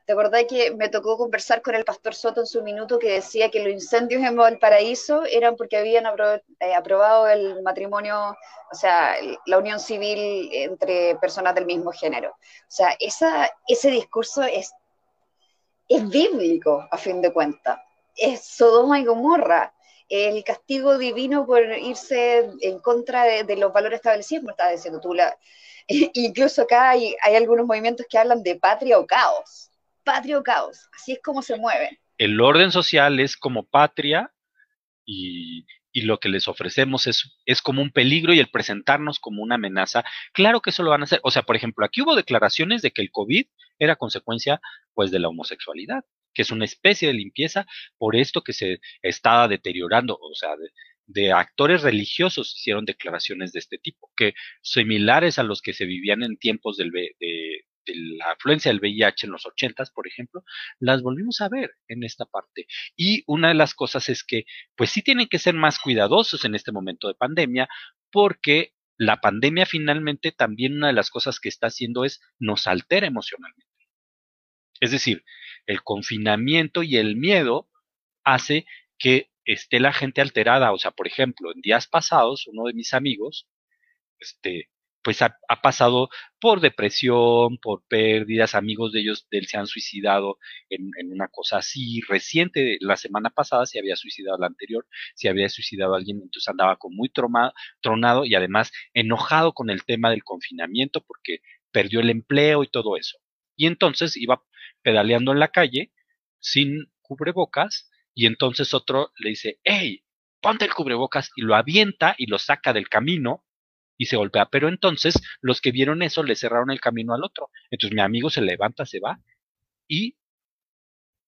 ¿Te acordás que me tocó conversar con el pastor Soto en su minuto que decía que los incendios en Valparaíso eran porque habían eh, aprobado el matrimonio, o sea, la unión civil entre personas del mismo género? O sea, esa, ese discurso es es bíblico, a fin de cuentas. Es Sodoma y Gomorra. El castigo divino por irse en contra de, los valores establecidos, como estás diciendo tú. (laughs) Incluso acá hay, hay algunos movimientos que hablan de patria o caos. Patria o caos. Así es como se mueven. El orden social es como patria y, y lo que les ofrecemos es, es como un peligro y el presentarnos como una amenaza, claro que eso lo van a hacer. O sea, por ejemplo, aquí hubo declaraciones de que el COVID era consecuencia pues de la homosexualidad, que es una especie de limpieza por esto que se estaba deteriorando, o sea, de, actores religiosos hicieron declaraciones de este tipo, que similares a los que se vivían en tiempos del, de, de la afluencia del VIH en los ochentas, por ejemplo, las volvimos a ver en esta parte. Y una de las cosas es que, pues sí tienen que ser más cuidadosos en este momento de pandemia, porque la pandemia finalmente también una de las cosas que está haciendo es nos altera emocionalmente. Es decir, el confinamiento y el miedo hace que esté la gente alterada. O sea, por ejemplo, en días pasados, uno de mis amigos, este, pues ha, pasado por depresión, por pérdidas, amigos de ellos de él se han suicidado en, una cosa así reciente, la semana pasada se había suicidado la anterior, se había suicidado alguien, entonces andaba con muy tronado y además enojado con el tema del confinamiento porque perdió el empleo y todo eso. Y entonces iba pedaleando en la calle sin cubrebocas y entonces otro le dice, hey, ponte el cubrebocas y lo avienta y lo saca del camino y se golpea. Pero entonces los que vieron eso le cerraron el camino al otro. Entonces mi amigo se levanta, se va y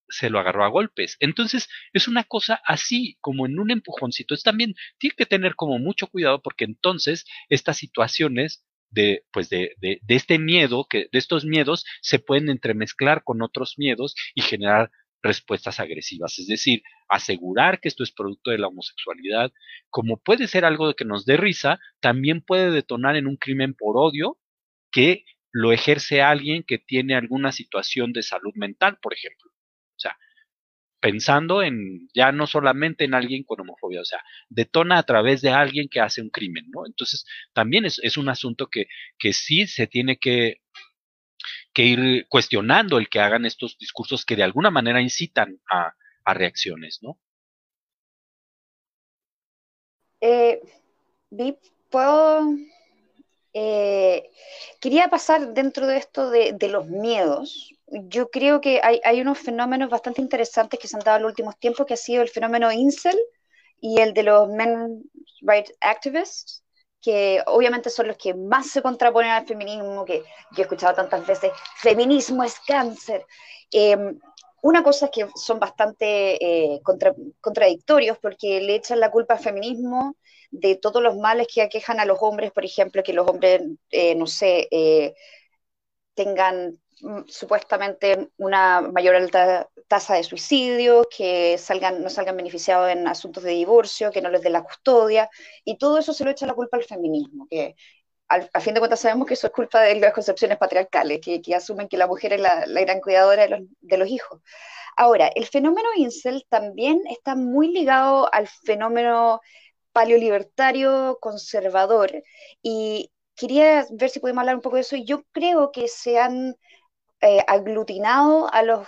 se lo agarró a golpes. Entonces es una cosa así, como en un empujoncito. Es también, tiene que tener como mucho cuidado porque entonces estas situaciones de, pues de, de, de este miedo, que de estos miedos se pueden entremezclar con otros miedos y generar respuestas agresivas, es decir, asegurar que esto es producto de la homosexualidad, como puede ser algo que nos dé risa, también puede detonar en un crimen por odio que lo ejerce alguien que tiene alguna situación de salud mental, por ejemplo. O sea, pensando en ya no solamente en alguien con homofobia, o sea, detona a través de alguien que hace un crimen, ¿no? Entonces, también es, es un asunto que, que sí se tiene que que ir cuestionando el que hagan estos discursos que de alguna manera incitan a, reacciones, ¿no? Eh, puedo. Eh, quería pasar dentro de esto de, los miedos. Yo creo que hay, unos fenómenos bastante interesantes que se han dado en los últimos tiempos, que ha sido el fenómeno incel y el de los men rights activists, que obviamente son los que más se contraponen al feminismo, que yo he escuchado tantas veces, feminismo es cáncer. Eh, una cosa es que son bastante eh, contra, contradictorios porque le echan la culpa al feminismo de todos los males que aquejan a los hombres, por ejemplo, que los hombres, eh, no sé, eh, tengan supuestamente una mayor alta tasa de suicidios, que salgan, no salgan beneficiados en asuntos de divorcio, que no les den la custodia, y todo eso se lo echa la culpa al feminismo, que a fin de cuentas sabemos que eso es culpa de las concepciones patriarcales, que, que asumen que la mujer es la, la gran cuidadora de los, de los, hijos. Ahora, el fenómeno incel también está muy ligado al fenómeno paleolibertario conservador, y quería ver si podemos hablar un poco de eso, yo creo que se han eh, aglutinado a los,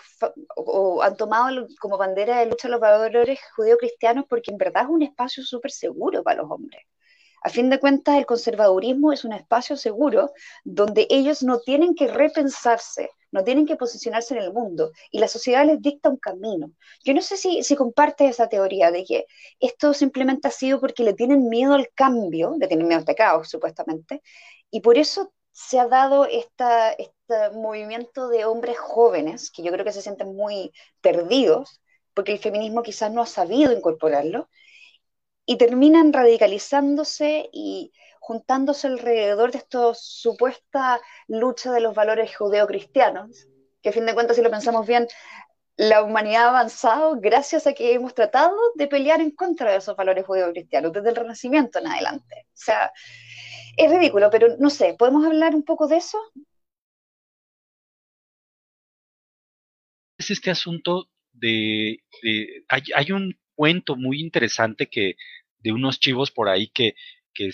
o han tomado como bandera de lucha los valores judeo-cristianos porque en verdad es un espacio súper seguro para los hombres. A fin de cuentas, el conservadurismo es un espacio seguro donde ellos no tienen que repensarse, no tienen que posicionarse en el mundo y la sociedad les dicta un camino. Yo no sé si, si comparte esa teoría de que esto simplemente ha sido porque le tienen miedo al cambio, le tienen miedo al pecado, supuestamente, y por eso se ha dado esta, este movimiento de hombres jóvenes, que yo creo que se sienten muy perdidos, porque el feminismo quizás no ha sabido incorporarlo, y terminan radicalizándose y juntándose alrededor de esta supuesta lucha de los valores judeocristianos, que a fin de cuentas, si lo pensamos bien, la humanidad ha avanzado gracias a que hemos tratado de pelear en contra de esos valores judeocristianos desde el Renacimiento en adelante. O sea, es ridículo, pero no sé, ¿podemos hablar un poco de eso? Es este asunto de, hay, un cuento muy interesante que de unos chivos por ahí que, que,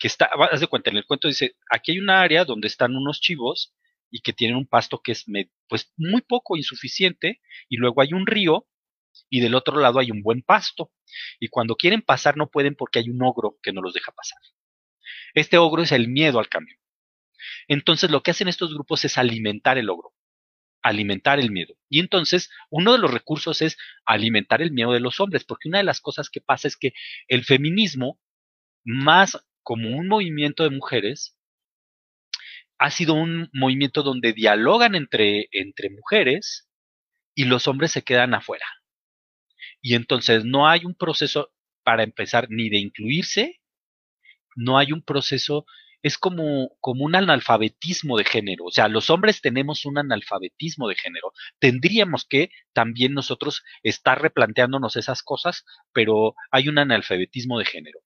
está, haz de cuenta, en el cuento dice, aquí hay una área donde están unos chivos y que tienen un pasto que es pues muy poco insuficiente y luego hay un río y del otro lado hay un buen pasto y cuando quieren pasar no pueden porque hay un ogro que no los deja pasar. Este ogro es el miedo al cambio. Entonces lo que hacen estos grupos es alimentar el ogro, alimentar el miedo. Y entonces uno de los recursos es alimentar el miedo de los hombres, porque una de las cosas que pasa es que el feminismo, más como un movimiento de mujeres, ha sido un movimiento donde dialogan entre, mujeres y los hombres se quedan afuera. Y entonces no hay un proceso para empezar ni de incluirse no hay un proceso, es como, como un analfabetismo de género. O sea, los hombres tenemos un analfabetismo de género. Tendríamos que también nosotros estar replanteándonos esas cosas, pero hay un analfabetismo de género.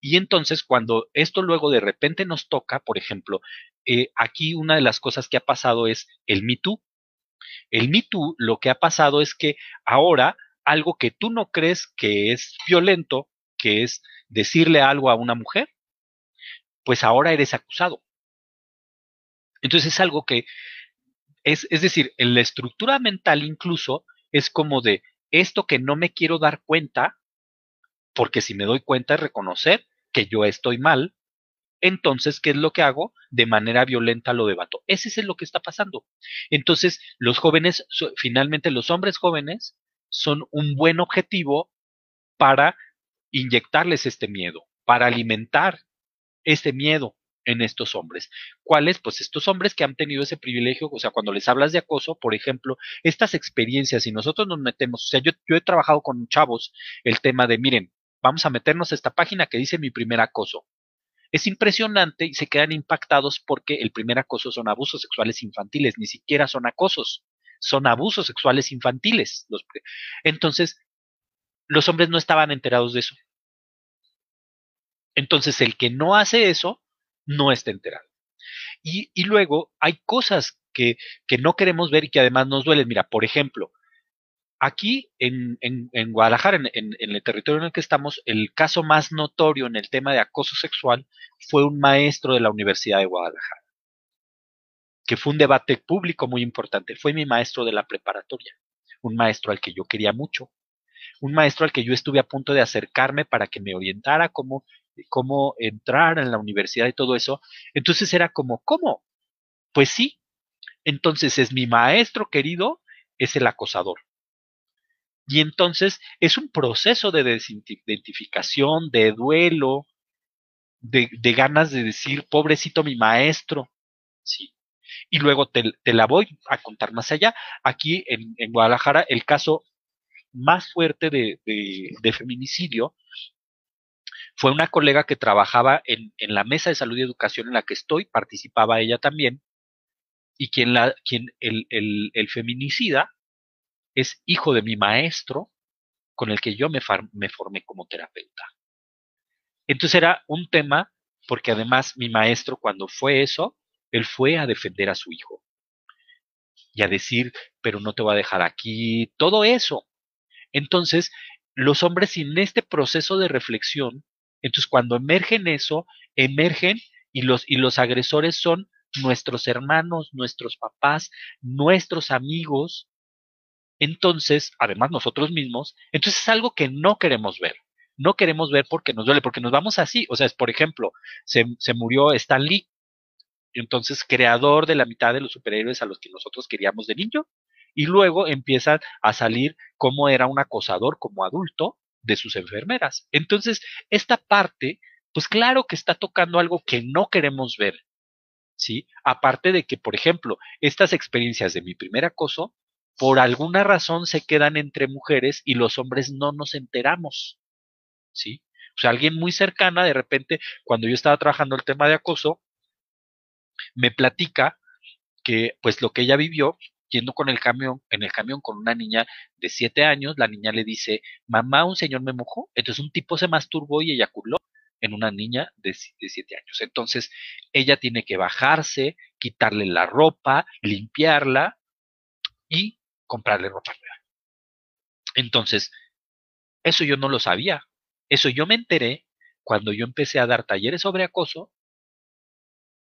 Y entonces, cuando esto luego de repente nos toca, por ejemplo, eh, aquí una de las cosas que ha pasado es el Me Too. El Me Too lo que ha pasado es que ahora algo que tú no crees que es violento, que es decirle algo a una mujer, pues ahora eres acusado. Entonces es algo que es, es decir, en la estructura mental incluso es como de esto que no me quiero dar cuenta, porque si me doy cuenta es reconocer que yo estoy mal, entonces, ¿qué es lo que hago? De manera violenta lo debato. Ese es lo que está pasando. Entonces, los jóvenes, finalmente los hombres jóvenes, son un buen objetivo para inyectarles este miedo, para alimentar este miedo en estos hombres. ¿Cuáles? Pues estos hombres que han tenido ese privilegio, o sea, cuando les hablas de acoso, por ejemplo, estas experiencias, y nosotros nos metemos, o sea, yo, yo he trabajado con chavos el tema de, miren, vamos a meternos a esta página que dice mi primer acoso. Es impresionante y se quedan impactados porque el primer acoso son abusos sexuales infantiles, ni siquiera son acosos, son abusos sexuales infantiles. entonces, los hombres no estaban enterados de eso. Entonces, el que no hace eso, no está enterado. Y, luego hay cosas que, que, no queremos ver y que además nos duelen. Mira, por ejemplo, aquí en, en, en Guadalajara, en, en, el territorio en el que estamos, el caso más notorio en el tema de acoso sexual fue un maestro de la Universidad de Guadalajara, que fue un debate público muy importante. Fue mi maestro de la preparatoria, un maestro al que yo quería mucho, un maestro al que yo estuve a punto de acercarme para que me orientara cómo cómo entrar en la universidad y todo eso. Entonces era como, ¿cómo? Pues sí. Entonces es mi maestro querido, es el acosador. Y entonces es un proceso de desidentificación, de duelo, de, ganas de decir, pobrecito mi maestro. Sí. Y luego te, la voy a contar más allá. Aquí en, Guadalajara, el caso más fuerte de feminicidio fue una colega que trabajaba en, en, la mesa de salud y educación en la que estoy, participaba ella también, y quien, la, quien el, el, el feminicida es hijo de mi maestro con el que yo me, formé como terapeuta. Entonces era un tema, porque además mi maestro cuando fue eso, él fue a defender a su hijo y a decir, pero no te voy a dejar aquí, todo eso. Entonces, los hombres sin este proceso de reflexión entonces, cuando emergen eso, emergen y los, y los agresores son nuestros hermanos, nuestros papás, nuestros amigos. Entonces, además nosotros mismos, entonces es algo que no queremos ver. No queremos ver porque nos duele, porque nos vamos así. O sea, es, por ejemplo, se, se murió Stan Lee, entonces creador de la mitad de los superhéroes a los que nosotros queríamos de niño, y luego empiezan a salir como era un acosador como adulto, de sus enfermeras. Entonces, esta parte, pues claro que está tocando algo que no queremos ver, ¿sí? Aparte de que, por ejemplo, estas experiencias de mi primer acoso, por alguna razón se quedan entre mujeres y los hombres no nos enteramos, ¿sí? O sea, alguien muy cercana, de repente, cuando yo estaba trabajando el tema de acoso, me platica que, pues, lo que ella vivió yendo con el camión, en el camión con una niña de siete años, la niña le dice, mamá, un señor me mojó. Entonces un tipo se masturbó y eyaculó en una niña de, de siete años. Entonces ella tiene que bajarse, quitarle la ropa, limpiarla y comprarle ropa nueva. Entonces, eso yo no lo sabía. Eso yo me enteré cuando yo empecé a dar talleres sobre acoso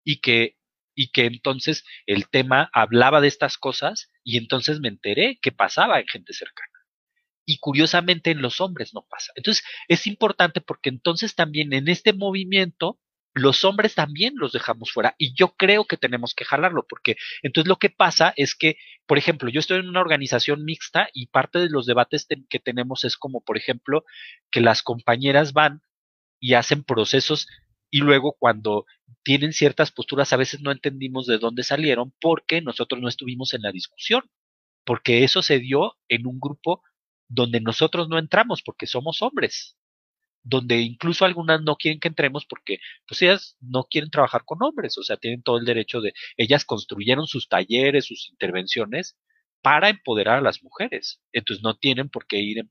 y que y que entonces el tema hablaba de estas cosas y entonces me enteré que pasaba en gente cercana. Y curiosamente en los hombres no pasa. Entonces es importante porque entonces también en este movimiento los hombres también los dejamos fuera y yo creo que tenemos que jalarlo porque entonces lo que pasa es que, por ejemplo, yo estoy en una organización mixta y parte de los debates que tenemos es como, por ejemplo, que las compañeras van y hacen procesos y luego cuando tienen ciertas posturas a veces no entendimos de dónde salieron porque nosotros no estuvimos en la discusión, porque eso se dio en un grupo donde nosotros no entramos porque somos hombres, donde incluso algunas no quieren que entremos porque pues ellas no quieren trabajar con hombres, o sea, tienen todo el derecho de, ellas construyeron sus talleres, sus intervenciones para empoderar a las mujeres, entonces no tienen por qué ir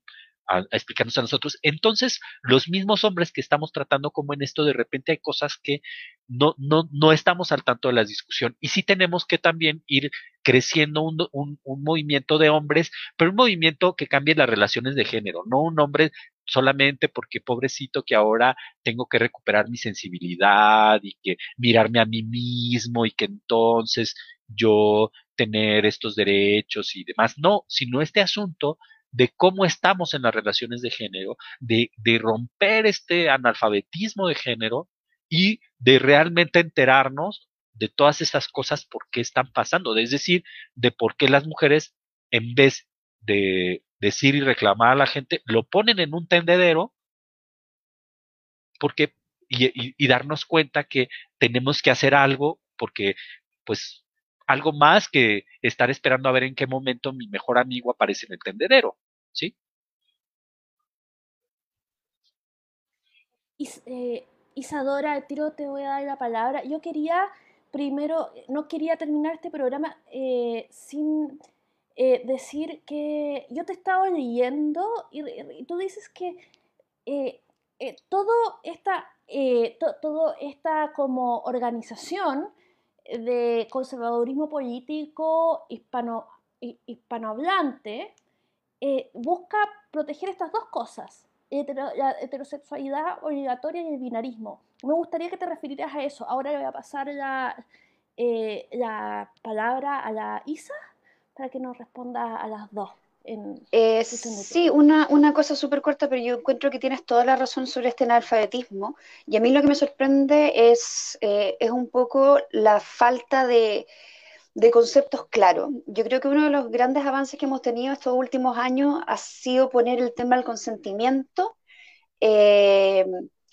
a, explicarnos a nosotros. Entonces, los mismos hombres que estamos tratando como en esto, de repente hay cosas que no, no, no estamos al tanto de la discusión y sí tenemos que también ir creciendo un, un, un movimiento de hombres, pero un movimiento que cambie las relaciones de género, no un hombre solamente porque pobrecito que ahora tengo que recuperar mi sensibilidad y que mirarme a mí mismo y que entonces yo tener estos derechos y demás. No, sino este asunto de cómo estamos en las relaciones de género, de, de romper este analfabetismo de género y de realmente enterarnos de todas esas cosas por qué están pasando, es decir, de por qué las mujeres, en vez de decir y reclamar a la gente, lo ponen en un tendedero porque y, darnos cuenta que tenemos que hacer algo porque pues algo más que estar esperando a ver en qué momento mi mejor amigo aparece en el tendedero, ¿sí? Eh, Isadora, tiro te voy a dar la palabra. Yo quería, primero, no quería terminar este programa eh, sin eh, decir que yo te estaba leyendo y, tú dices que todo esta, todo esta como organización de conservadurismo político hispano, hispanohablante busca proteger estas dos cosas la heterosexualidad obligatoria y el binarismo. Me gustaría que te refirieras a eso. Ahora le voy a pasar la, eh, la palabra a la Isa para que nos responda a las dos. Eh, sí, una, una cosa súper corta, pero yo encuentro que tienes toda la razón sobre este analfabetismo. Y a mí lo que me sorprende es, eh, es un poco la falta de, de conceptos claros. Yo creo que uno de los grandes avances que hemos tenido estos últimos años ha sido poner el tema del consentimiento, eh,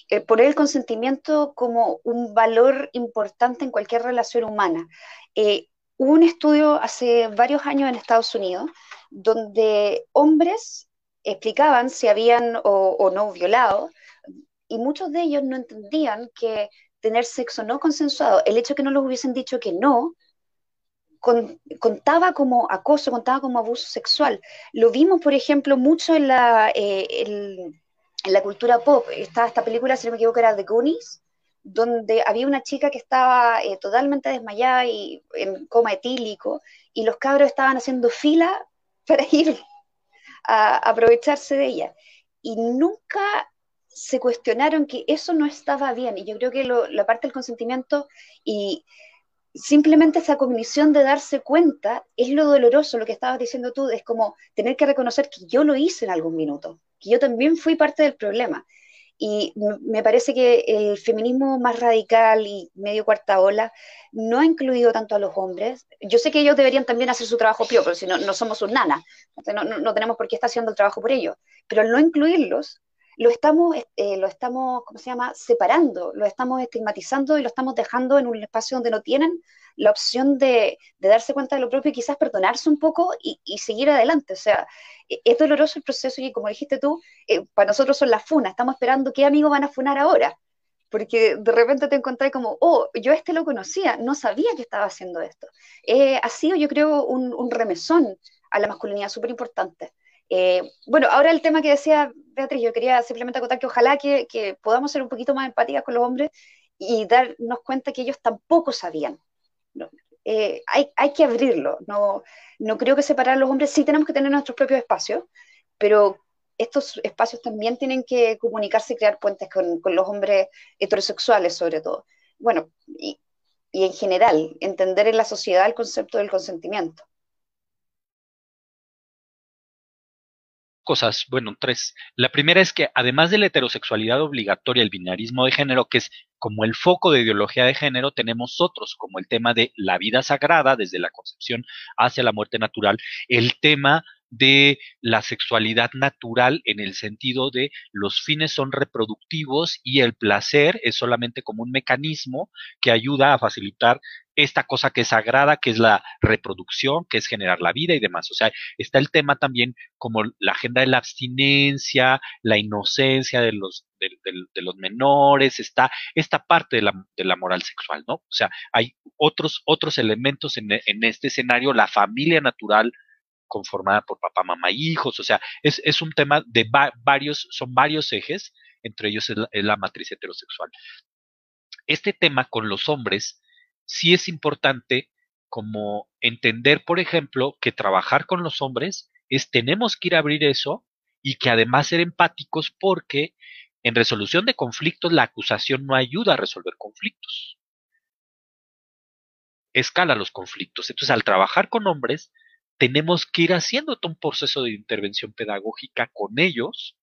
eh, poner el consentimiento como un valor importante en cualquier relación humana. Eh, hubo un estudio hace varios años en Estados Unidos donde hombres explicaban si habían o, no violado y muchos de ellos no entendían que tener sexo no consensuado, el hecho de que no les hubiesen dicho que no, contaba como acoso, contaba como abuso sexual. Lo vimos, por ejemplo, mucho en la, eh, en la cultura pop. Está esta película, si no me equivoco, era The Goonies, donde había una chica que estaba eh, totalmente desmayada y en coma etílico, y los cabros estaban haciendo fila para (laughs) ir a, aprovecharse de ella. Y nunca se cuestionaron que eso no estaba bien. Y yo creo que la parte del consentimiento y simplemente esa cognición de darse cuenta es lo doloroso, lo que estabas diciendo tú, es como tener que reconocer que yo lo hice en algún minuto, que yo también fui parte del problema. Y me parece que el feminismo más radical y medio cuarta ola no ha incluido tanto a los hombres. Yo sé que ellos deberían también hacer su trabajo pio, pero si no, no somos sus nanas, no, no, tenemos por qué estar haciendo el trabajo por ellos. Pero al no incluirlos, lo estamos, eh, lo estamos, ¿cómo se llama?, separando, lo estamos estigmatizando y lo estamos dejando en un espacio donde no tienen la opción de, darse cuenta de lo propio y quizás perdonarse un poco y, seguir adelante. O sea, e, es doloroso el proceso y como dijiste tú, eh, para nosotros son las funas, estamos esperando qué amigos van a funar ahora. Porque de repente te encontré como, oh, yo este lo conocía, no sabía que estaba haciendo esto. Eh, ha sido, yo creo, un, un remesón a la masculinidad súper importante. Eh, bueno, ahora el tema que decía Beatriz, yo quería simplemente acotar que ojalá que, podamos ser un poquito más empáticas con los hombres y darnos cuenta que ellos tampoco sabían. Eh, hay, hay, que abrirlo, no, no creo que separar a los hombres, sí tenemos que tener nuestros propios espacios, pero estos espacios también tienen que comunicarse y crear puentes con, con los hombres heterosexuales sobre todo. Bueno, y, y en general, entender en la sociedad el concepto del consentimiento. Cosas, bueno, tres. La primera es que además de la heterosexualidad obligatoria, el binarismo de género, que es como el foco de ideología de género, tenemos otros, como el tema de la vida sagrada, desde la concepción hacia la muerte natural, el tema de la sexualidad natural en el sentido de los fines son reproductivos y el placer es solamente como un mecanismo que ayuda a facilitar esta cosa que es sagrada, que es la reproducción, que es generar la vida y demás. O sea, está el tema también como la agenda de la abstinencia, la inocencia de los, de, los menores, está esta parte de la, de la, moral sexual, ¿no? O sea, hay otros, otros elementos en, en este escenario, la familia natural, conformada por papá, mamá hijos, o sea, es, es un tema de varios, son varios ejes, entre ellos es la, matriz heterosexual. Este tema con los hombres sí es importante como entender, por ejemplo, que trabajar con los hombres es tenemos que ir a abrir eso y que además ser empáticos porque en resolución de conflictos la acusación no ayuda a resolver conflictos. Escala los conflictos. Entonces, al trabajar con hombres, tenemos que ir haciendo un proceso de intervención pedagógica con ellos,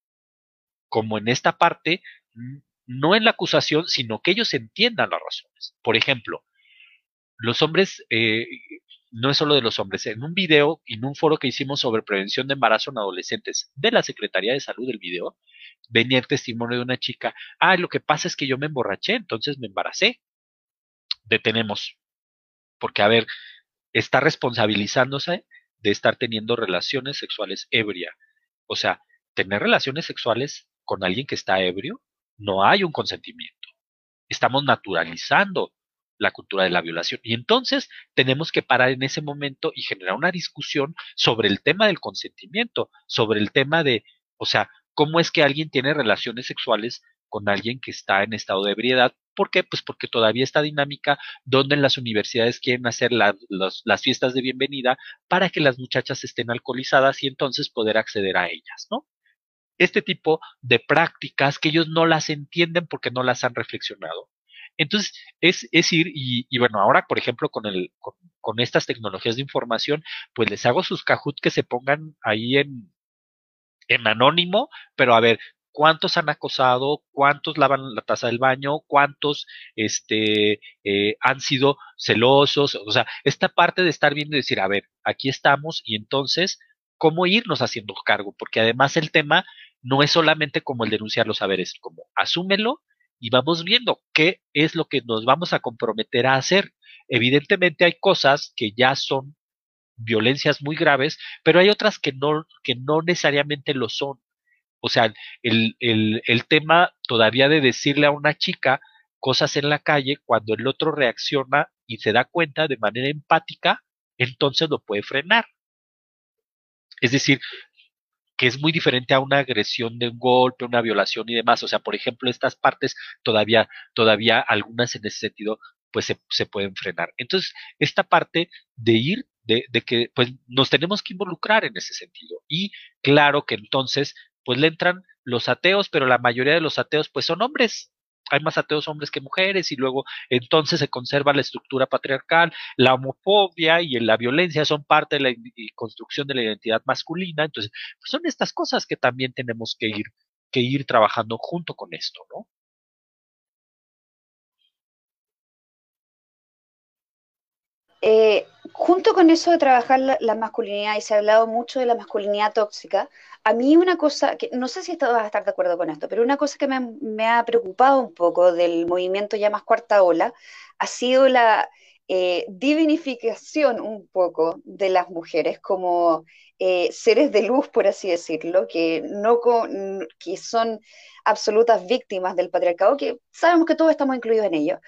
como en esta parte, no en la acusación, sino que ellos entiendan las razones. Por ejemplo, los hombres, eh, no es solo de los hombres. En un video, en un foro que hicimos sobre prevención de embarazo en adolescentes de la Secretaría de Salud del video, venía el testimonio de una chica. Ah, lo que pasa es que yo me emborraché, entonces me embaracé. Detenemos. Porque, a ver, está responsabilizándose de estar teniendo relaciones sexuales ebria. O sea, tener relaciones sexuales con alguien que está ebrio, no hay un consentimiento. Estamos naturalizando la cultura de la violación. Y entonces tenemos que parar en ese momento y generar una discusión sobre el tema del consentimiento, sobre el tema de, o sea, cómo es que alguien tiene relaciones sexuales con alguien que está en estado de ebriedad. ¿Por qué? Pues porque todavía esta dinámica donde en las universidades quieren hacer las fiestas de bienvenida para que las muchachas estén alcoholizadas y entonces poder acceder a ellas, ¿no? Este tipo de prácticas que ellos no las entienden porque no las han reflexionado. Entonces, es, es ir y, bueno, ahora, por ejemplo, con, el, con, estas tecnologías de información, pues les hago sus Kahoot que se pongan ahí en, en anónimo, pero a ver, cuántos han acosado, cuántos lavan la taza del baño, cuántos este, eh, han sido celosos, o sea, esta parte de estar viendo y decir, a ver, aquí estamos y entonces, ¿cómo irnos haciendo cargo? Porque además el tema no es solamente como el denunciar los saberes, como asúmelo y vamos viendo qué es lo que nos vamos a comprometer a hacer. Evidentemente hay cosas que ya son violencias muy graves, pero hay otras que no, que no necesariamente lo son. O sea, el, el, el tema todavía de decirle a una chica cosas en la calle, cuando el otro reacciona y se da cuenta de manera empática, entonces lo puede frenar. Es decir, que es muy diferente a una agresión de un golpe, una violación y demás. O sea, por ejemplo, estas partes todavía, todavía algunas en ese sentido, pues se, se pueden frenar. Entonces, esta parte de ir, de, de que pues nos tenemos que involucrar en ese sentido. Y claro que entonces, pues le entran los ateos, pero la mayoría de los ateos pues son hombres, hay más ateos hombres que mujeres y luego entonces se conserva la estructura patriarcal, la homofobia y la violencia son parte de la construcción de la identidad masculina, entonces pues son estas cosas que también tenemos que ir que ir trabajando junto con esto, ¿no? Eh, junto con eso de trabajar la, masculinidad, y se ha hablado mucho de la masculinidad tóxica, a mí una cosa, que no sé si vas a estar de acuerdo con esto, pero una cosa que me, ha preocupado un poco del movimiento ya más cuarta ola ha sido la eh, divinificación un poco de las mujeres como eh, seres de luz, por así decirlo, que, no que son absolutas víctimas del patriarcado, que sabemos que todos estamos incluidos en ello,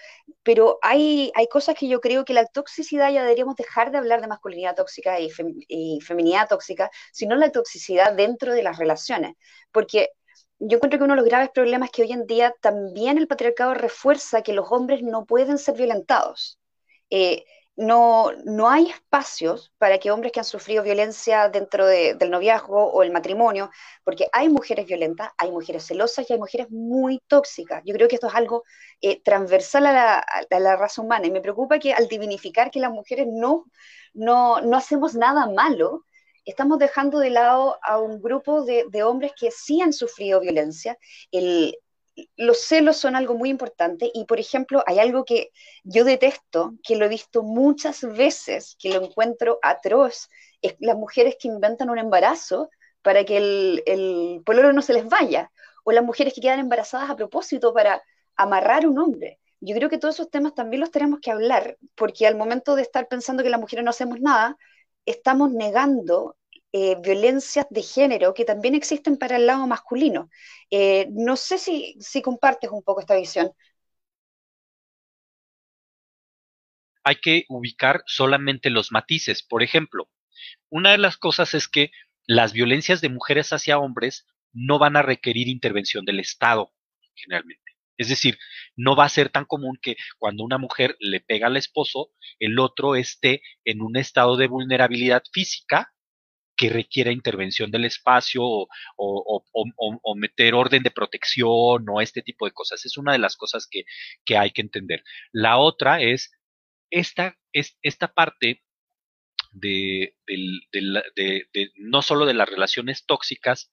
pero hay, hay cosas que yo creo que la toxicidad ya deberíamos dejar de hablar de masculinidad tóxica y, y feminidad tóxica, sino la toxicidad dentro de las relaciones, porque yo encuentro que uno de los graves problemas es que hoy en día también el patriarcado refuerza que los hombres no pueden ser violentados. Eh, no, no hay espacios para que hombres que han sufrido violencia dentro del noviazgo o el matrimonio, porque hay mujeres violentas, hay mujeres celosas y hay mujeres muy tóxicas. Yo creo que esto es algo eh, transversal a la, raza humana y me preocupa que al divinificar que las mujeres no, no, no hacemos nada malo, estamos dejando de lado a un grupo de, de hombres que sí han sufrido violencia. El, los celos son algo muy importante y, por ejemplo, hay algo que yo detesto, que lo he visto muchas veces, que lo encuentro atroz, es las mujeres que inventan un embarazo para que el, el no se les vaya, o las mujeres que quedan embarazadas a propósito para amarrar a un hombre. Yo creo que todos esos temas también los tenemos que hablar, porque al momento de estar pensando que las mujeres no hacemos nada, estamos negando eh, violencias de género que también existen para el lado masculino. Eh, no sé si, si compartes un poco esta visión. Hay que ubicar solamente los matices. Por ejemplo, una de las cosas es que las violencias de mujeres hacia hombres no van a requerir intervención del Estado, generalmente. Es decir, no va a ser tan común que cuando una mujer le pega al esposo, el otro esté en un estado de vulnerabilidad física que requiera intervención del espacio o, meter orden de protección o este tipo de cosas. Es una de las cosas que, que hay que entender. La otra es esta, es, esta parte de, de, no solo de las relaciones tóxicas,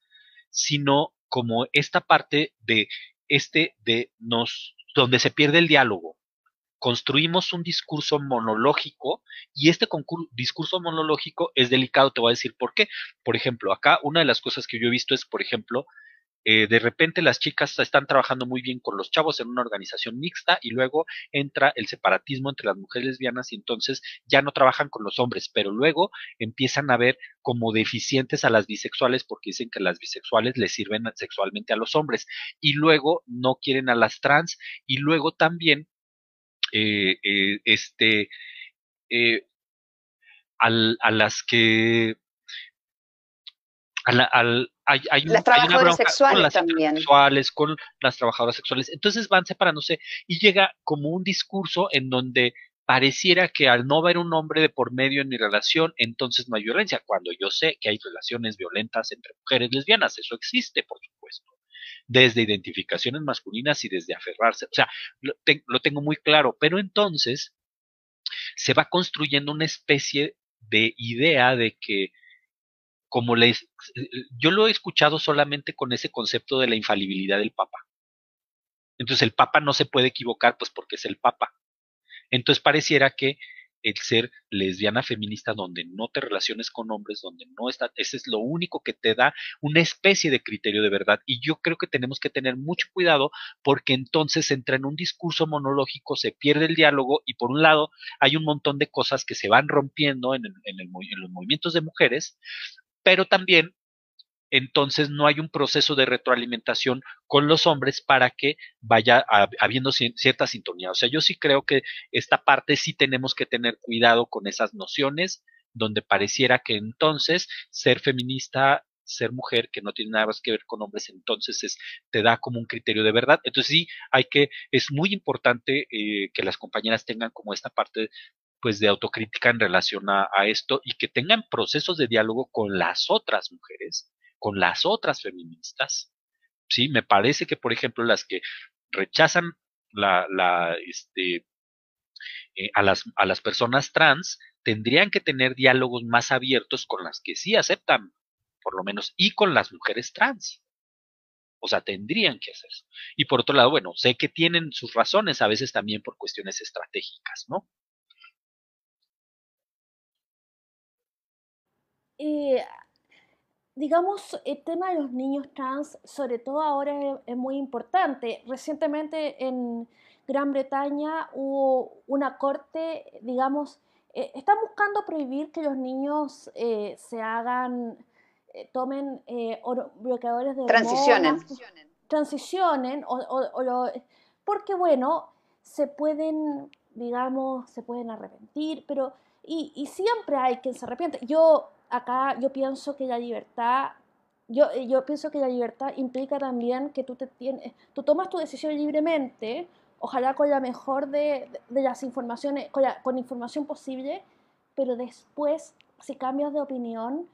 sino como esta parte de este de nos donde se pierde el diálogo construimos un discurso monológico y este discurso monológico es delicado, te voy a decir por qué. Por ejemplo, acá una de las cosas que yo he visto es, por ejemplo, eh, de repente las chicas están trabajando muy bien con los chavos en una organización mixta y luego entra el separatismo entre las mujeres lesbianas y entonces ya no trabajan con los hombres, pero luego empiezan a ver como deficientes a las bisexuales porque dicen que las bisexuales les sirven sexualmente a los hombres y luego no quieren a las trans y luego también eh, eh, este, eh, al, a las que al, al, hay, hay, las trabajadoras sexuales con las también. sexuales, con las trabajadoras sexuales. Entonces van separándose y llega como un discurso en donde pareciera que al no ver un hombre de por medio en mi relación, entonces no hay violencia, cuando yo sé que hay relaciones violentas entre mujeres lesbianas, eso existe, por supuesto desde identificaciones masculinas y desde aferrarse. O sea, lo, tengo muy claro, pero entonces se va construyendo una especie de idea de que como les yo lo he escuchado solamente con ese concepto de la infalibilidad del papa. Entonces el papa no se puede equivocar pues porque es el papa. Entonces pareciera que el ser lesbiana feminista donde no te relaciones con hombres, donde no está, ese es lo único que te da una especie de criterio de verdad. Y yo creo que tenemos que tener mucho cuidado porque entonces entra en un discurso monológico, se pierde el diálogo y por un lado hay un montón de cosas que se van rompiendo en, el, en, el, en los movimientos de mujeres, pero también entonces no hay un proceso de retroalimentación con los hombres para que vaya habiendo cierta sintonía. O sea, yo sí creo que esta parte sí tenemos que tener cuidado con esas nociones donde pareciera que entonces ser feminista ser mujer que no tiene nada más que ver con hombres, entonces es, te da como un criterio de verdad. Entonces sí, hay que, es muy importante eh, que las compañeras tengan como esta parte pues de autocrítica en relación a, a, esto y que tengan procesos de diálogo con las otras mujeres con las otras feministas. Sí, me parece que, por ejemplo, las que rechazan la, la este, eh, a, las, a las personas trans tendrían que tener diálogos más abiertos con las que sí aceptan, por lo menos, y con las mujeres trans. O sea, tendrían que hacerlo. Y por otro lado, bueno, sé que tienen sus razones, a veces también por cuestiones estratégicas, ¿no? Digamos, el tema de los niños trans, sobre todo ahora es, muy importante. Recientemente en Gran Bretaña hubo una corte, digamos, eh, están buscando prohibir que los niños eh, se hagan, eh, tomen bloqueadores de transicionen. Hormonas, transicionen, o, o, o lo, porque bueno, se pueden, digamos, se pueden arrepentir, pero, y, y siempre hay quien se arrepiente. Yo acá yo pienso que la libertad, yo, eh, yo pienso que la libertad implica también que tú, te tienes, tú tomas tu decisión libremente, ojalá con la mejor de, de las informaciones, con, la, con información posible, pero después, si cambias de opinión,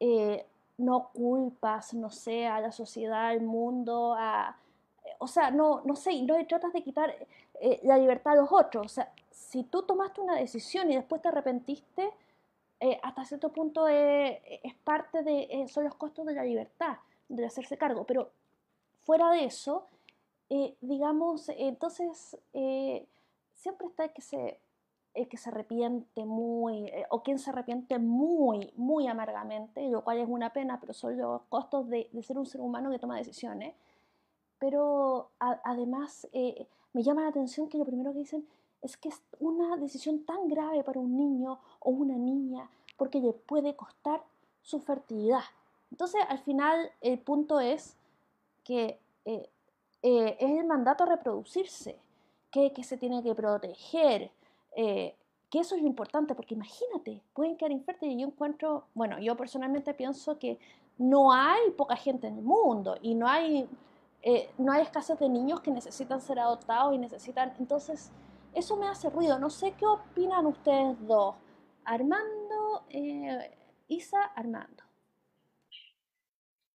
eh, no culpas, no sé, a la sociedad, al mundo, a, o sea, no, no sé, no tratas de quitar eh, la libertad a los otros. O sea, si tú tomaste una decisión y después te arrepentiste, eh, hasta cierto punto es, es parte de, eh, son los costos de la libertad, de hacerse cargo, pero fuera de eso, eh, digamos, entonces siempre está el que se, el que se arrepiente muy, o quien se arrepiente muy, muy amargamente, lo cual es una pena, pero son los costos de, de ser un ser humano que toma decisiones. Pero a, además me llama la atención que lo primero que dicen es que es una decisión tan grave para un niño o una niña porque le puede costar su fertilidad. Entonces, al final, el punto es que eh, eh, es el mandato a reproducirse, que, que se tiene que proteger, eh, que eso es lo importante, porque imagínate, pueden quedar infértiles. Yo encuentro, bueno, yo personalmente pienso que no hay poca gente en el mundo y no hay, no hay escasez de niños que necesitan ser adoptados y necesitan, entonces, eso me hace ruido. No sé qué opinan ustedes dos. Armando, eh, Isa, Armando.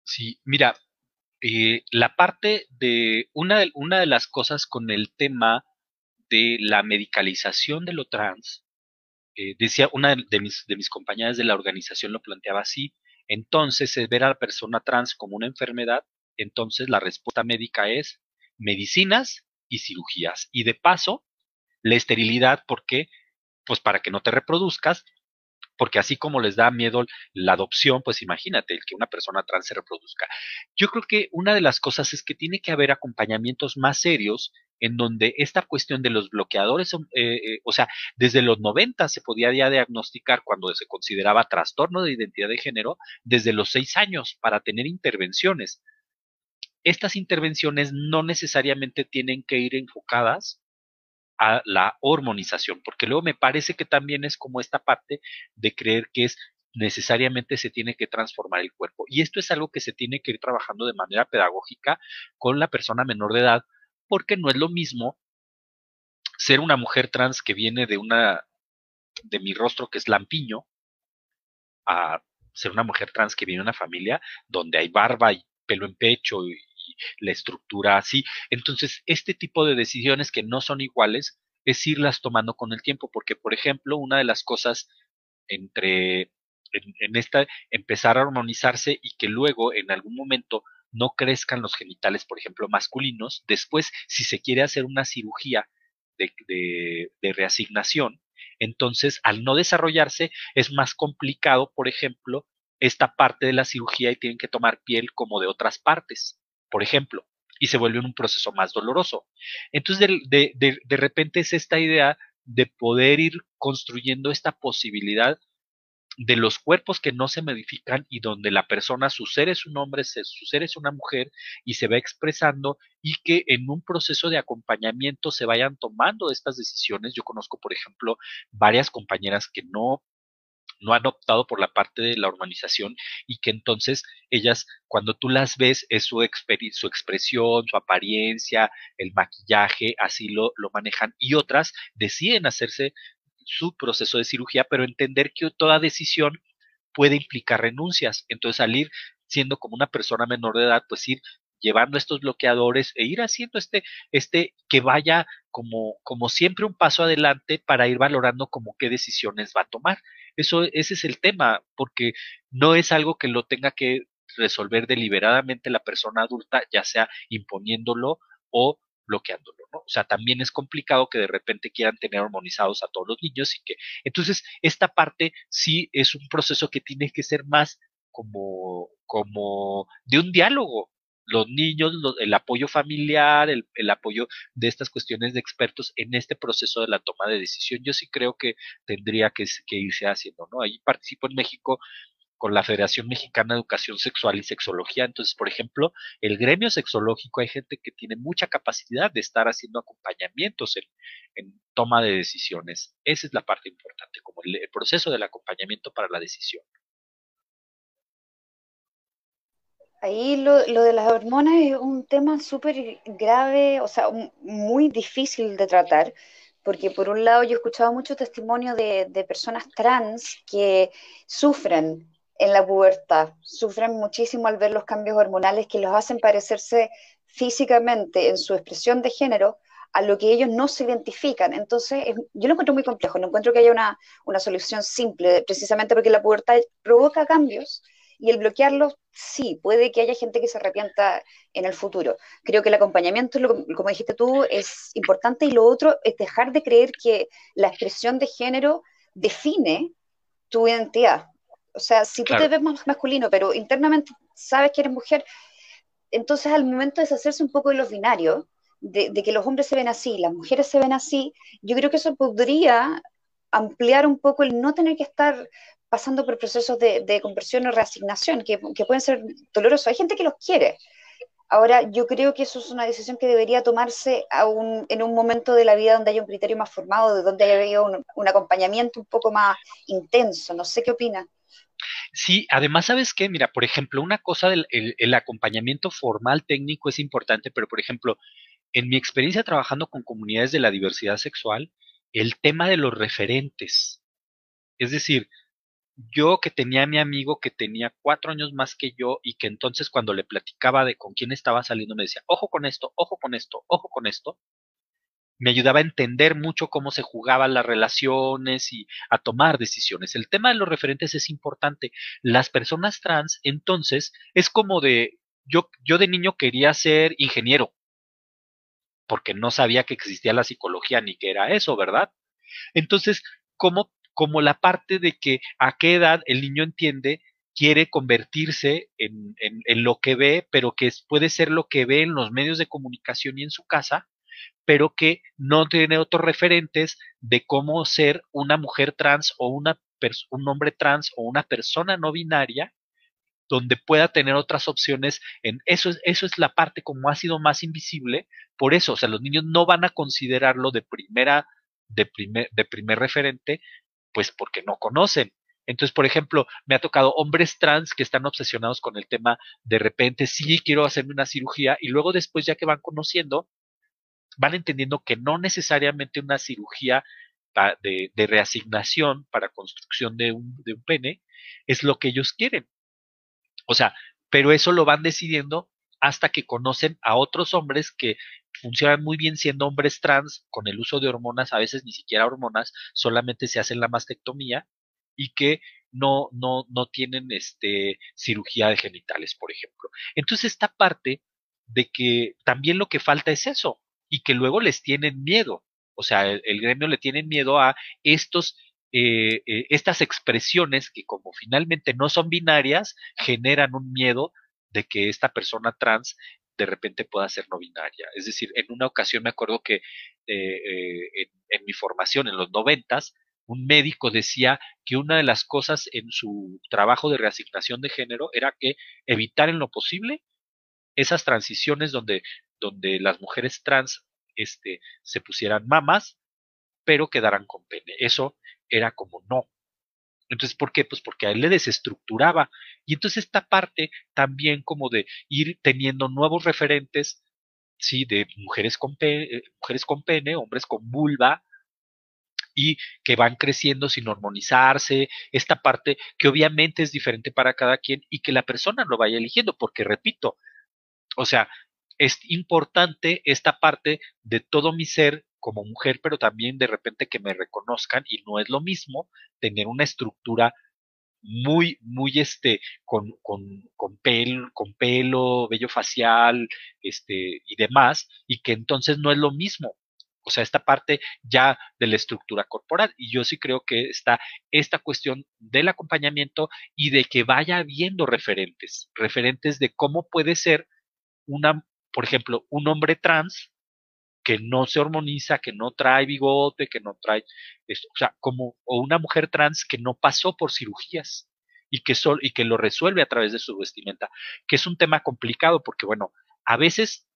Sí, mira, eh, la parte de una, de una de las cosas con el tema de la medicalización de lo trans, eh, decía una de mis, de mis compañeras de la organización lo planteaba así, entonces ver a la persona trans como una enfermedad, entonces la respuesta médica es medicinas y cirugías. Y de paso, La esterilidad, ¿por qué? Pues para que no te reproduzcas, porque así como les da miedo la adopción, pues imagínate el que una persona trans se reproduzca. Yo creo que una de las cosas es que tiene que haber acompañamientos más serios en donde esta cuestión de los bloqueadores, eh, eh, o sea, desde los 90 se podía ya diagnosticar cuando se consideraba trastorno de identidad de género, desde los seis años para tener intervenciones. Estas intervenciones no necesariamente tienen que ir enfocadas a la hormonización, porque luego me parece que también es como esta parte de creer que es necesariamente se tiene que transformar el cuerpo. Y esto es algo que se tiene que ir trabajando de manera pedagógica con la persona menor de edad porque no es lo mismo ser una mujer trans que viene de una de mi rostro que es lampiño a ser una mujer trans que viene de una familia donde hay barba y pelo en pecho y, la estructura así. Entonces, este tipo de decisiones que no son iguales es irlas tomando con el tiempo, porque por ejemplo, una de las cosas entre en, esta empezar a armonizarse y que luego en algún momento no crezcan los genitales, por ejemplo, masculinos. Después, si se quiere hacer una cirugía de, de, de reasignación, entonces al no desarrollarse es más complicado, por ejemplo, esta parte de la cirugía y tienen que tomar piel como de otras partes, por ejemplo, y se vuelve un proceso más doloroso. Entonces, de, de, de repente es esta idea de poder ir construyendo esta posibilidad de los cuerpos que no se modifican y donde la persona, su ser es un hombre, su ser es una mujer y se va expresando y que en un proceso de acompañamiento se vayan tomando estas decisiones. Yo conozco, por ejemplo, varias compañeras que no no han optado por la parte de la urbanización y que entonces ellas, cuando tú las ves, es su, su expresión, su apariencia, el maquillaje, así lo, lo manejan y otras deciden hacerse su proceso de cirugía, pero entender que toda decisión puede implicar renuncias. Entonces, al ir siendo como una persona menor de edad, pues ir llevando estos bloqueadores e ir haciendo este, este, que vaya como, como siempre un paso adelante para ir valorando como qué decisiones va a tomar. Eso, ese es el tema, porque no es algo que lo tenga que resolver deliberadamente la persona adulta, ya sea imponiéndolo o bloqueándolo, ¿no? O sea, también es complicado que de repente quieran tener hormonizados a todos los niños y que, entonces, esta parte sí es un proceso que tiene que ser más como, como de un diálogo. Los niños, el apoyo familiar, el, el apoyo de estas cuestiones de expertos en este proceso de la toma de decisión, yo sí creo que tendría que, que irse haciendo, ¿no? Ahí participo en México con la Federación Mexicana de Educación Sexual y Sexología. Entonces, por ejemplo, el gremio sexológico, hay gente que tiene mucha capacidad de estar haciendo acompañamientos en, en toma de decisiones. Esa es la parte importante, como el, el proceso del acompañamiento para la decisión. Ahí lo, de las hormonas es un tema súper grave, o sea, muy difícil de tratar, porque por un lado yo he escuchado mucho testimonio de, de personas trans que sufren en la pubertad. Sufren muchísimo al ver los cambios hormonales que los hacen parecerse físicamente en su expresión de género a lo que ellos no se identifican. Entonces, yo lo encuentro muy complejo, no encuentro que haya una, una solución simple, precisamente porque la pubertad provoca cambios y el bloquearlos, sí, puede que haya gente que se arrepienta en el futuro. Creo que el acompañamiento, como dijiste tú, es importante y lo otro es dejar de creer que la expresión de género define tu identidad. O sea, si tú claro. te ves más masculino, pero internamente sabes que eres mujer, entonces al momento de deshacerse un poco de los binarios, de, de, que los hombres se ven así, las mujeres se ven así, yo creo que eso podría ampliar un poco el no tener que estar pasando por procesos de, de conversión o reasignación, que, pueden ser dolorosos. Hay gente que los quiere. Ahora, yo creo que eso es una decisión que debería tomarse un, en un momento de la vida donde haya un criterio más formado, de donde haya un, acompañamiento un poco más intenso. No sé qué opinas. Sí, además, ¿sabes qué? Mira, por ejemplo, una cosa del el, el acompañamiento formal técnico es importante, pero por ejemplo, en mi experiencia trabajando con comunidades de la diversidad sexual, el tema de los referentes. Es decir, yo que tenía a mi amigo que tenía cuatro años más que yo y que entonces cuando le platicaba de con quién estaba saliendo me decía, ojo con esto, ojo con esto, ojo con esto, me ayudaba a entender mucho cómo se jugaban las relaciones y a tomar decisiones. El tema de los referentes es importante. Las personas trans, entonces, es como de, yo, yo de niño quería ser ingeniero. porque no sabía que existía la psicología ni que era eso, ¿verdad? Entonces, ¿cómo, como la parte de que a qué edad el niño entiende quiere convertirse en, en, lo que ve, pero que puede ser lo que ve en los medios de comunicación y en su casa, pero que no tiene otros referentes de cómo ser una mujer trans o una un hombre trans o una persona no binaria donde pueda tener otras opciones en eso es eso es la parte como ha sido más invisible por eso o sea los niños no van a considerarlo de primera de de primer referente pues porque no conocen entonces, por ejemplo, me ha tocado hombres trans que están obsesionados con el tema, de repente, sí, quiero hacerme una cirugía, y luego después, ya que van conociendo, van entendiendo que no necesariamente una cirugía de, de reasignación para construcción de un, de un pene es lo que ellos quieren. O sea, pero eso lo van decidiendo hasta que conocen a otros hombres que funcionan muy bien siendo hombres trans con el uso de hormonas, a veces ni siquiera hormonas, solamente se hacen la mastectomía y que no, no, no tienen este, cirugía de genitales, por ejemplo. Entonces, esta parte de que también lo que falta es eso, y que luego les tienen miedo. O sea, el, gremio le tiene miedo a estos, eh, eh, estas expresiones que como finalmente no son binarias, generan un miedo de que esta persona trans de repente pueda ser no binaria. Es decir, en una ocasión me acuerdo que eh, en, en, mi formación en los noventas, un médico decía que una de las cosas en su trabajo de reasignación de género era que evitar en lo posible esas transiciones donde, donde las mujeres trans este, se pusieran mamas, pero quedaran con pene. Eso era como no. Entonces, ¿por qué? Pues porque a él le desestructuraba. Y entonces esta parte también como de ir teniendo nuevos referentes, sí, de mujeres con pene, eh, mujeres con pene, hombres con vulva, y que van creciendo sin hormonizarse, esta parte que obviamente es diferente para cada quien y que la persona lo vaya eligiendo, porque repito, o sea, es importante esta parte de todo mi ser como mujer, pero también de repente que me reconozcan y no es lo mismo tener una estructura muy, muy este, con, con, con, pelo, con pelo, vello facial, este, y demás, y que entonces no es lo mismo. O sea, esta parte ya de la estructura corporal. Y yo sí creo que está esta cuestión del acompañamiento y de que vaya habiendo referentes, referentes de cómo puede ser una, por ejemplo, un hombre trans que no se hormoniza, que no trae bigote, que no trae esto, o sea, como o una mujer trans que no pasó por cirugías y que sol, y que lo resuelve a través de su vestimenta, que es un tema complicado porque bueno, a veces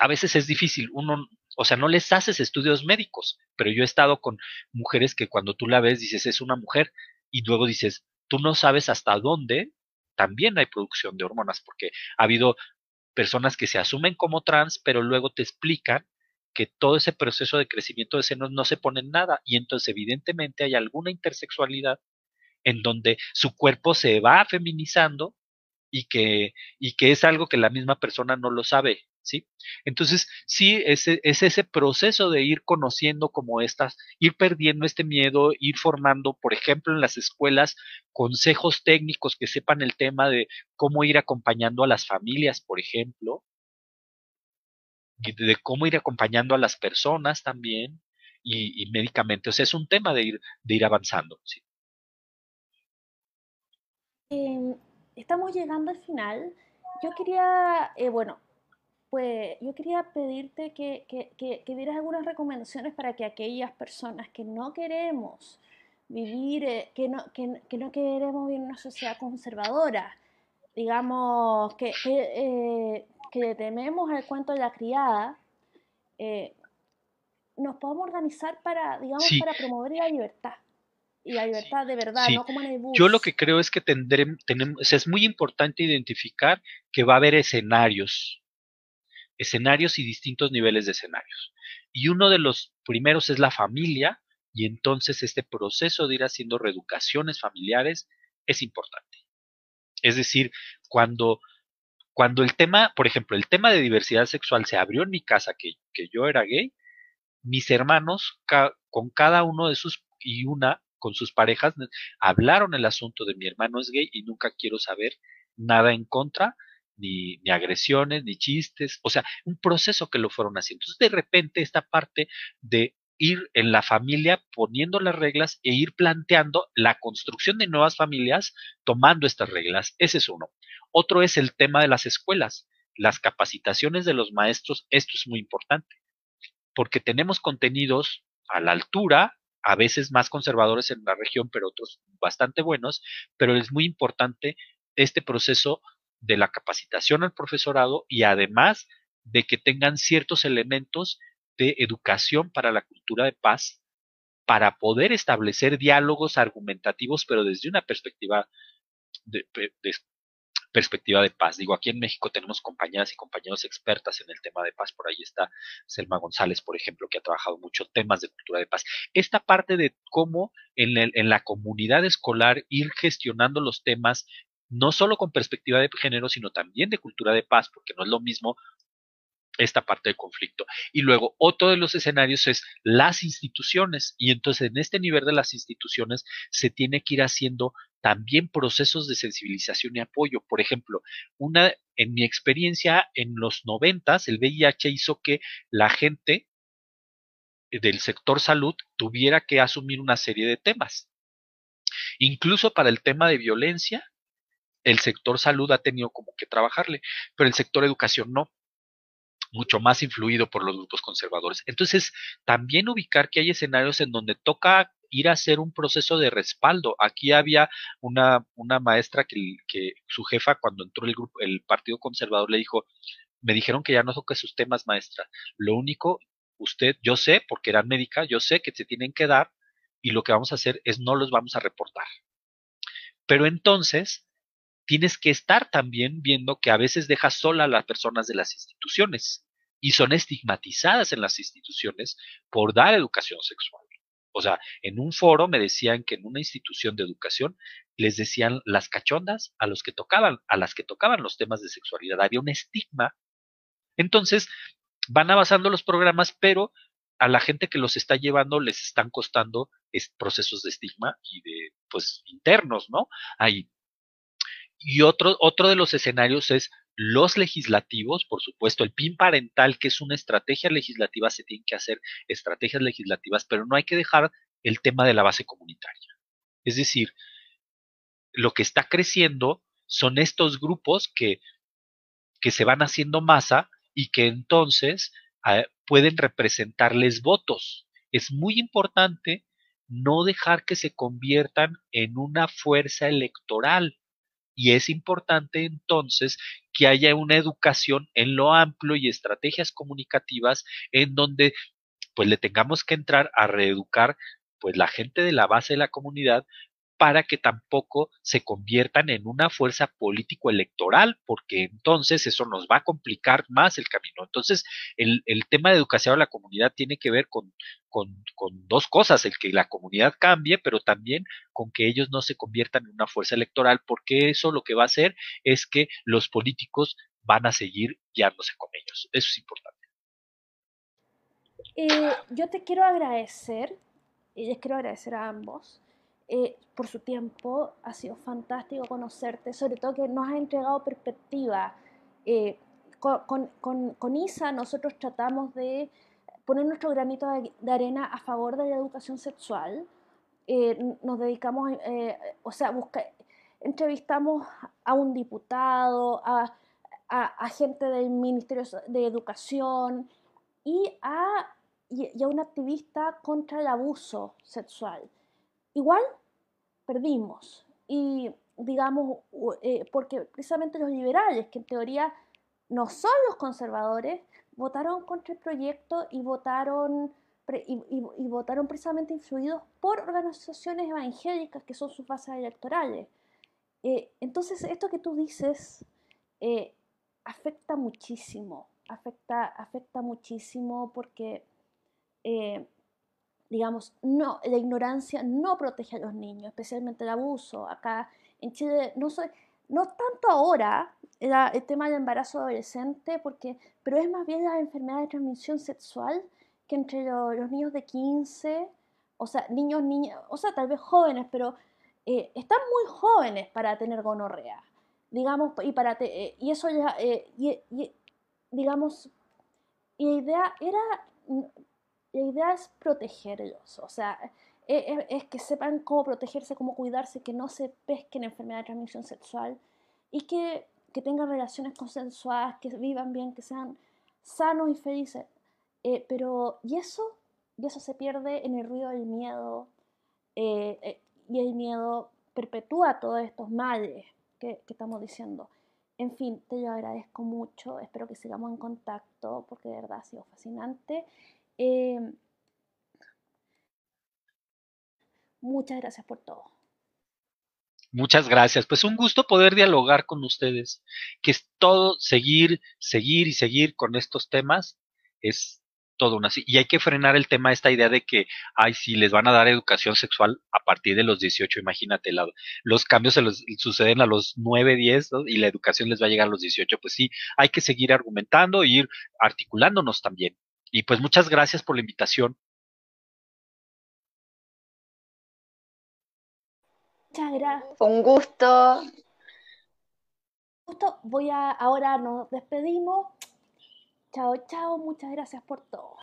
a veces es difícil, uno o sea, no les haces estudios médicos, pero yo he estado con mujeres que cuando tú la ves dices es una mujer y luego dices, tú no sabes hasta dónde también hay producción de hormonas, porque ha habido personas que se asumen como trans, pero luego te explican que todo ese proceso de crecimiento de senos no se pone en nada y entonces evidentemente hay alguna intersexualidad en donde su cuerpo se va feminizando y que, y que es algo que la misma persona no lo sabe, ¿sí? Entonces, sí, es, es ese proceso de ir conociendo como estas, ir perdiendo este miedo, ir formando, por ejemplo, en las escuelas, consejos técnicos que sepan el tema de cómo ir acompañando a las familias, por ejemplo, de cómo ir acompañando a las personas también y, y médicamente. O sea, es un tema de ir, de ir avanzando. Eh, estamos llegando al final. Yo quería, eh, bueno, pues yo quería pedirte que, que, que, dieras algunas recomendaciones para que aquellas personas que no queremos vivir, eh, que, no, que, que, no queremos vivir en una sociedad conservadora, digamos, que, eh, que tememos el cuento de la criada, eh, nos podamos organizar para, digamos, para promover la libertad. Y la libertad de verdad, no como en el bus. Yo lo que creo es que tendremos, tenemos, es muy importante identificar que va a haber escenarios escenarios y distintos niveles de escenarios. Y uno de los primeros es la familia, y entonces este proceso de ir haciendo reeducaciones familiares es importante. Es decir, cuando, cuando el tema, por ejemplo, el tema de diversidad sexual se abrió en mi casa, que, yo era gay, mis hermanos, con cada uno de sus y una, con sus parejas, hablaron el asunto de mi hermano es gay y nunca quiero saber nada en contra ni, ni, agresiones, ni chistes, o sea, un proceso que lo fueron haciendo. Entonces, de repente, esta parte de ir en la familia poniendo las reglas e ir planteando la construcción de nuevas familias tomando estas reglas. Ese es uno. Otro es el tema de las escuelas, las capacitaciones de los maestros. Esto es muy importante, porque tenemos contenidos a la altura, a veces más conservadores en la región, pero otros bastante buenos, pero es muy importante este proceso de la capacitación al profesorado y además de que tengan ciertos elementos de educación para la cultura de paz para poder establecer diálogos argumentativos, pero desde una perspectiva de, perspectiva de paz. Digo, aquí en México tenemos compañeras y compañeros expertas en el tema de paz. Por ahí está Selma González, por ejemplo, que ha trabajado mucho temas de cultura de paz. Esta parte de cómo en, el, en la comunidad escolar ir gestionando los temas, no solo con perspectiva de género, sino también de cultura de paz, porque no es lo mismo esta parte del conflicto. Y luego otro de los escenarios es las instituciones. Y entonces en este nivel de las instituciones se tiene que ir haciendo también procesos de sensibilización y apoyo. Por ejemplo, una, en mi experiencia en los noventas, el VIH hizo que la gente del sector salud tuviera que asumir una serie de temas. Incluso para el tema de violencia, el sector salud ha tenido como que trabajarle, pero el sector educación no mucho más influido por los grupos conservadores. Entonces, también ubicar que hay escenarios en donde toca ir a hacer un proceso de respaldo. Aquí había una, una maestra que, su jefa, cuando entró el grupo, el Partido Conservador, le dijo, me dijeron que ya no toque sus temas, maestra. Lo único, usted, yo sé, porque era médica, yo sé que se tienen que dar y lo que vamos a hacer es no los vamos a reportar. Pero entonces, tienes que estar también viendo que a veces dejas sola a las personas de las instituciones y son estigmatizadas en las instituciones por dar educación sexual. O sea, en un foro me decían que en una institución de educación les decían las cachondas a los que tocaban, a las que tocaban los temas de sexualidad. Había un estigma. Entonces, van avanzando los programas, pero a la gente que los está llevando les están costando procesos de estigma y de, pues, internos, ¿no? Hay y otro, otro de los escenarios es los legislativos, por supuesto, el PIN parental, que es una estrategia legislativa, se tienen que hacer estrategias legislativas, pero no hay que dejar el tema de la base comunitaria. Es decir, lo que está creciendo son estos grupos que, que se van haciendo masa y que entonces eh, pueden representarles votos. Es muy importante no dejar que se conviertan en una fuerza electoral y es importante entonces que haya una educación en lo amplio y estrategias comunicativas en donde pues le tengamos que entrar a reeducar pues la gente de la base de la comunidad para que tampoco se conviertan en una fuerza político-electoral, porque entonces eso nos va a complicar más el camino. Entonces, el, tema de educación a la comunidad tiene que ver con, dos cosas, el que la comunidad cambie, pero también con que ellos no se conviertan en una fuerza electoral, porque eso lo que va a hacer es que los políticos van a seguir guiándose con ellos. Eso es importante. Eh, yo te quiero agradecer, y les quiero agradecer a ambos, eh, por su tiempo. Ha sido fantástico conocerte, sobre todo que nos ha entregado perspectiva. Eh, con, ISA nosotros tratamos de poner nuestro granito de, arena a favor de la educación sexual. Eh, nos dedicamos, o sea, busca, entrevistamos a un diputado, a, a, gente del Ministerio de Educación y a, y a un activista contra el abuso sexual. Igual perdimos. Y digamos, eh, porque precisamente los liberales, que en teoría no son los conservadores, votaron contra el proyecto y votaron, y, votaron precisamente influidos por organizaciones evangélicas que son sus bases electorales. Eh, entonces, esto que tú dices eh, afecta muchísimo, afecta, afecta muchísimo porque digamos, no, la ignorancia no protege a los niños, especialmente el abuso. Acá en Chile no soy, no tanto ahora el tema del embarazo adolescente, porque, pero es más bien la enfermedad de transmisión sexual que entre los niños de 15, o sea, niños, niñas, o sea, tal vez jóvenes, pero eh, están muy jóvenes para tener gonorrea. digamos, y para te, y eso ya, y, digamos, y la idea era, la idea es protegerlos, o sea, es, que sepan cómo protegerse, cómo cuidarse, que no se pesquen enfermedades de transmisión sexual y que, que tengan relaciones consensuadas, que vivan bien, que sean sanos y felices. Eh, pero, ¿y eso? Y eso se pierde en el ruido del miedo. Eh, eh, y el miedo perpetúa todos estos males que, que, estamos diciendo. En fin, te lo agradezco mucho. Espero que sigamos en contacto porque de verdad ha sido fascinante. Muchas gracias por todo. Muchas gracias. Pues un gusto poder dialogar con ustedes, que es todo seguir, seguir y seguir con estos temas. Es todo una y hay que frenar el tema esta idea de que ay si les van a dar educación sexual a partir de los 18 imagínate los cambios se los, suceden a los 9 10 y la educación les va a llegar a los 18 pues sí hay que seguir argumentando e ir articulándonos también y pues muchas gracias por la invitación Muchas gracias. Un gusto. Justo voy a, ahora nos despedimos. Chao, chao, muchas gracias por todo.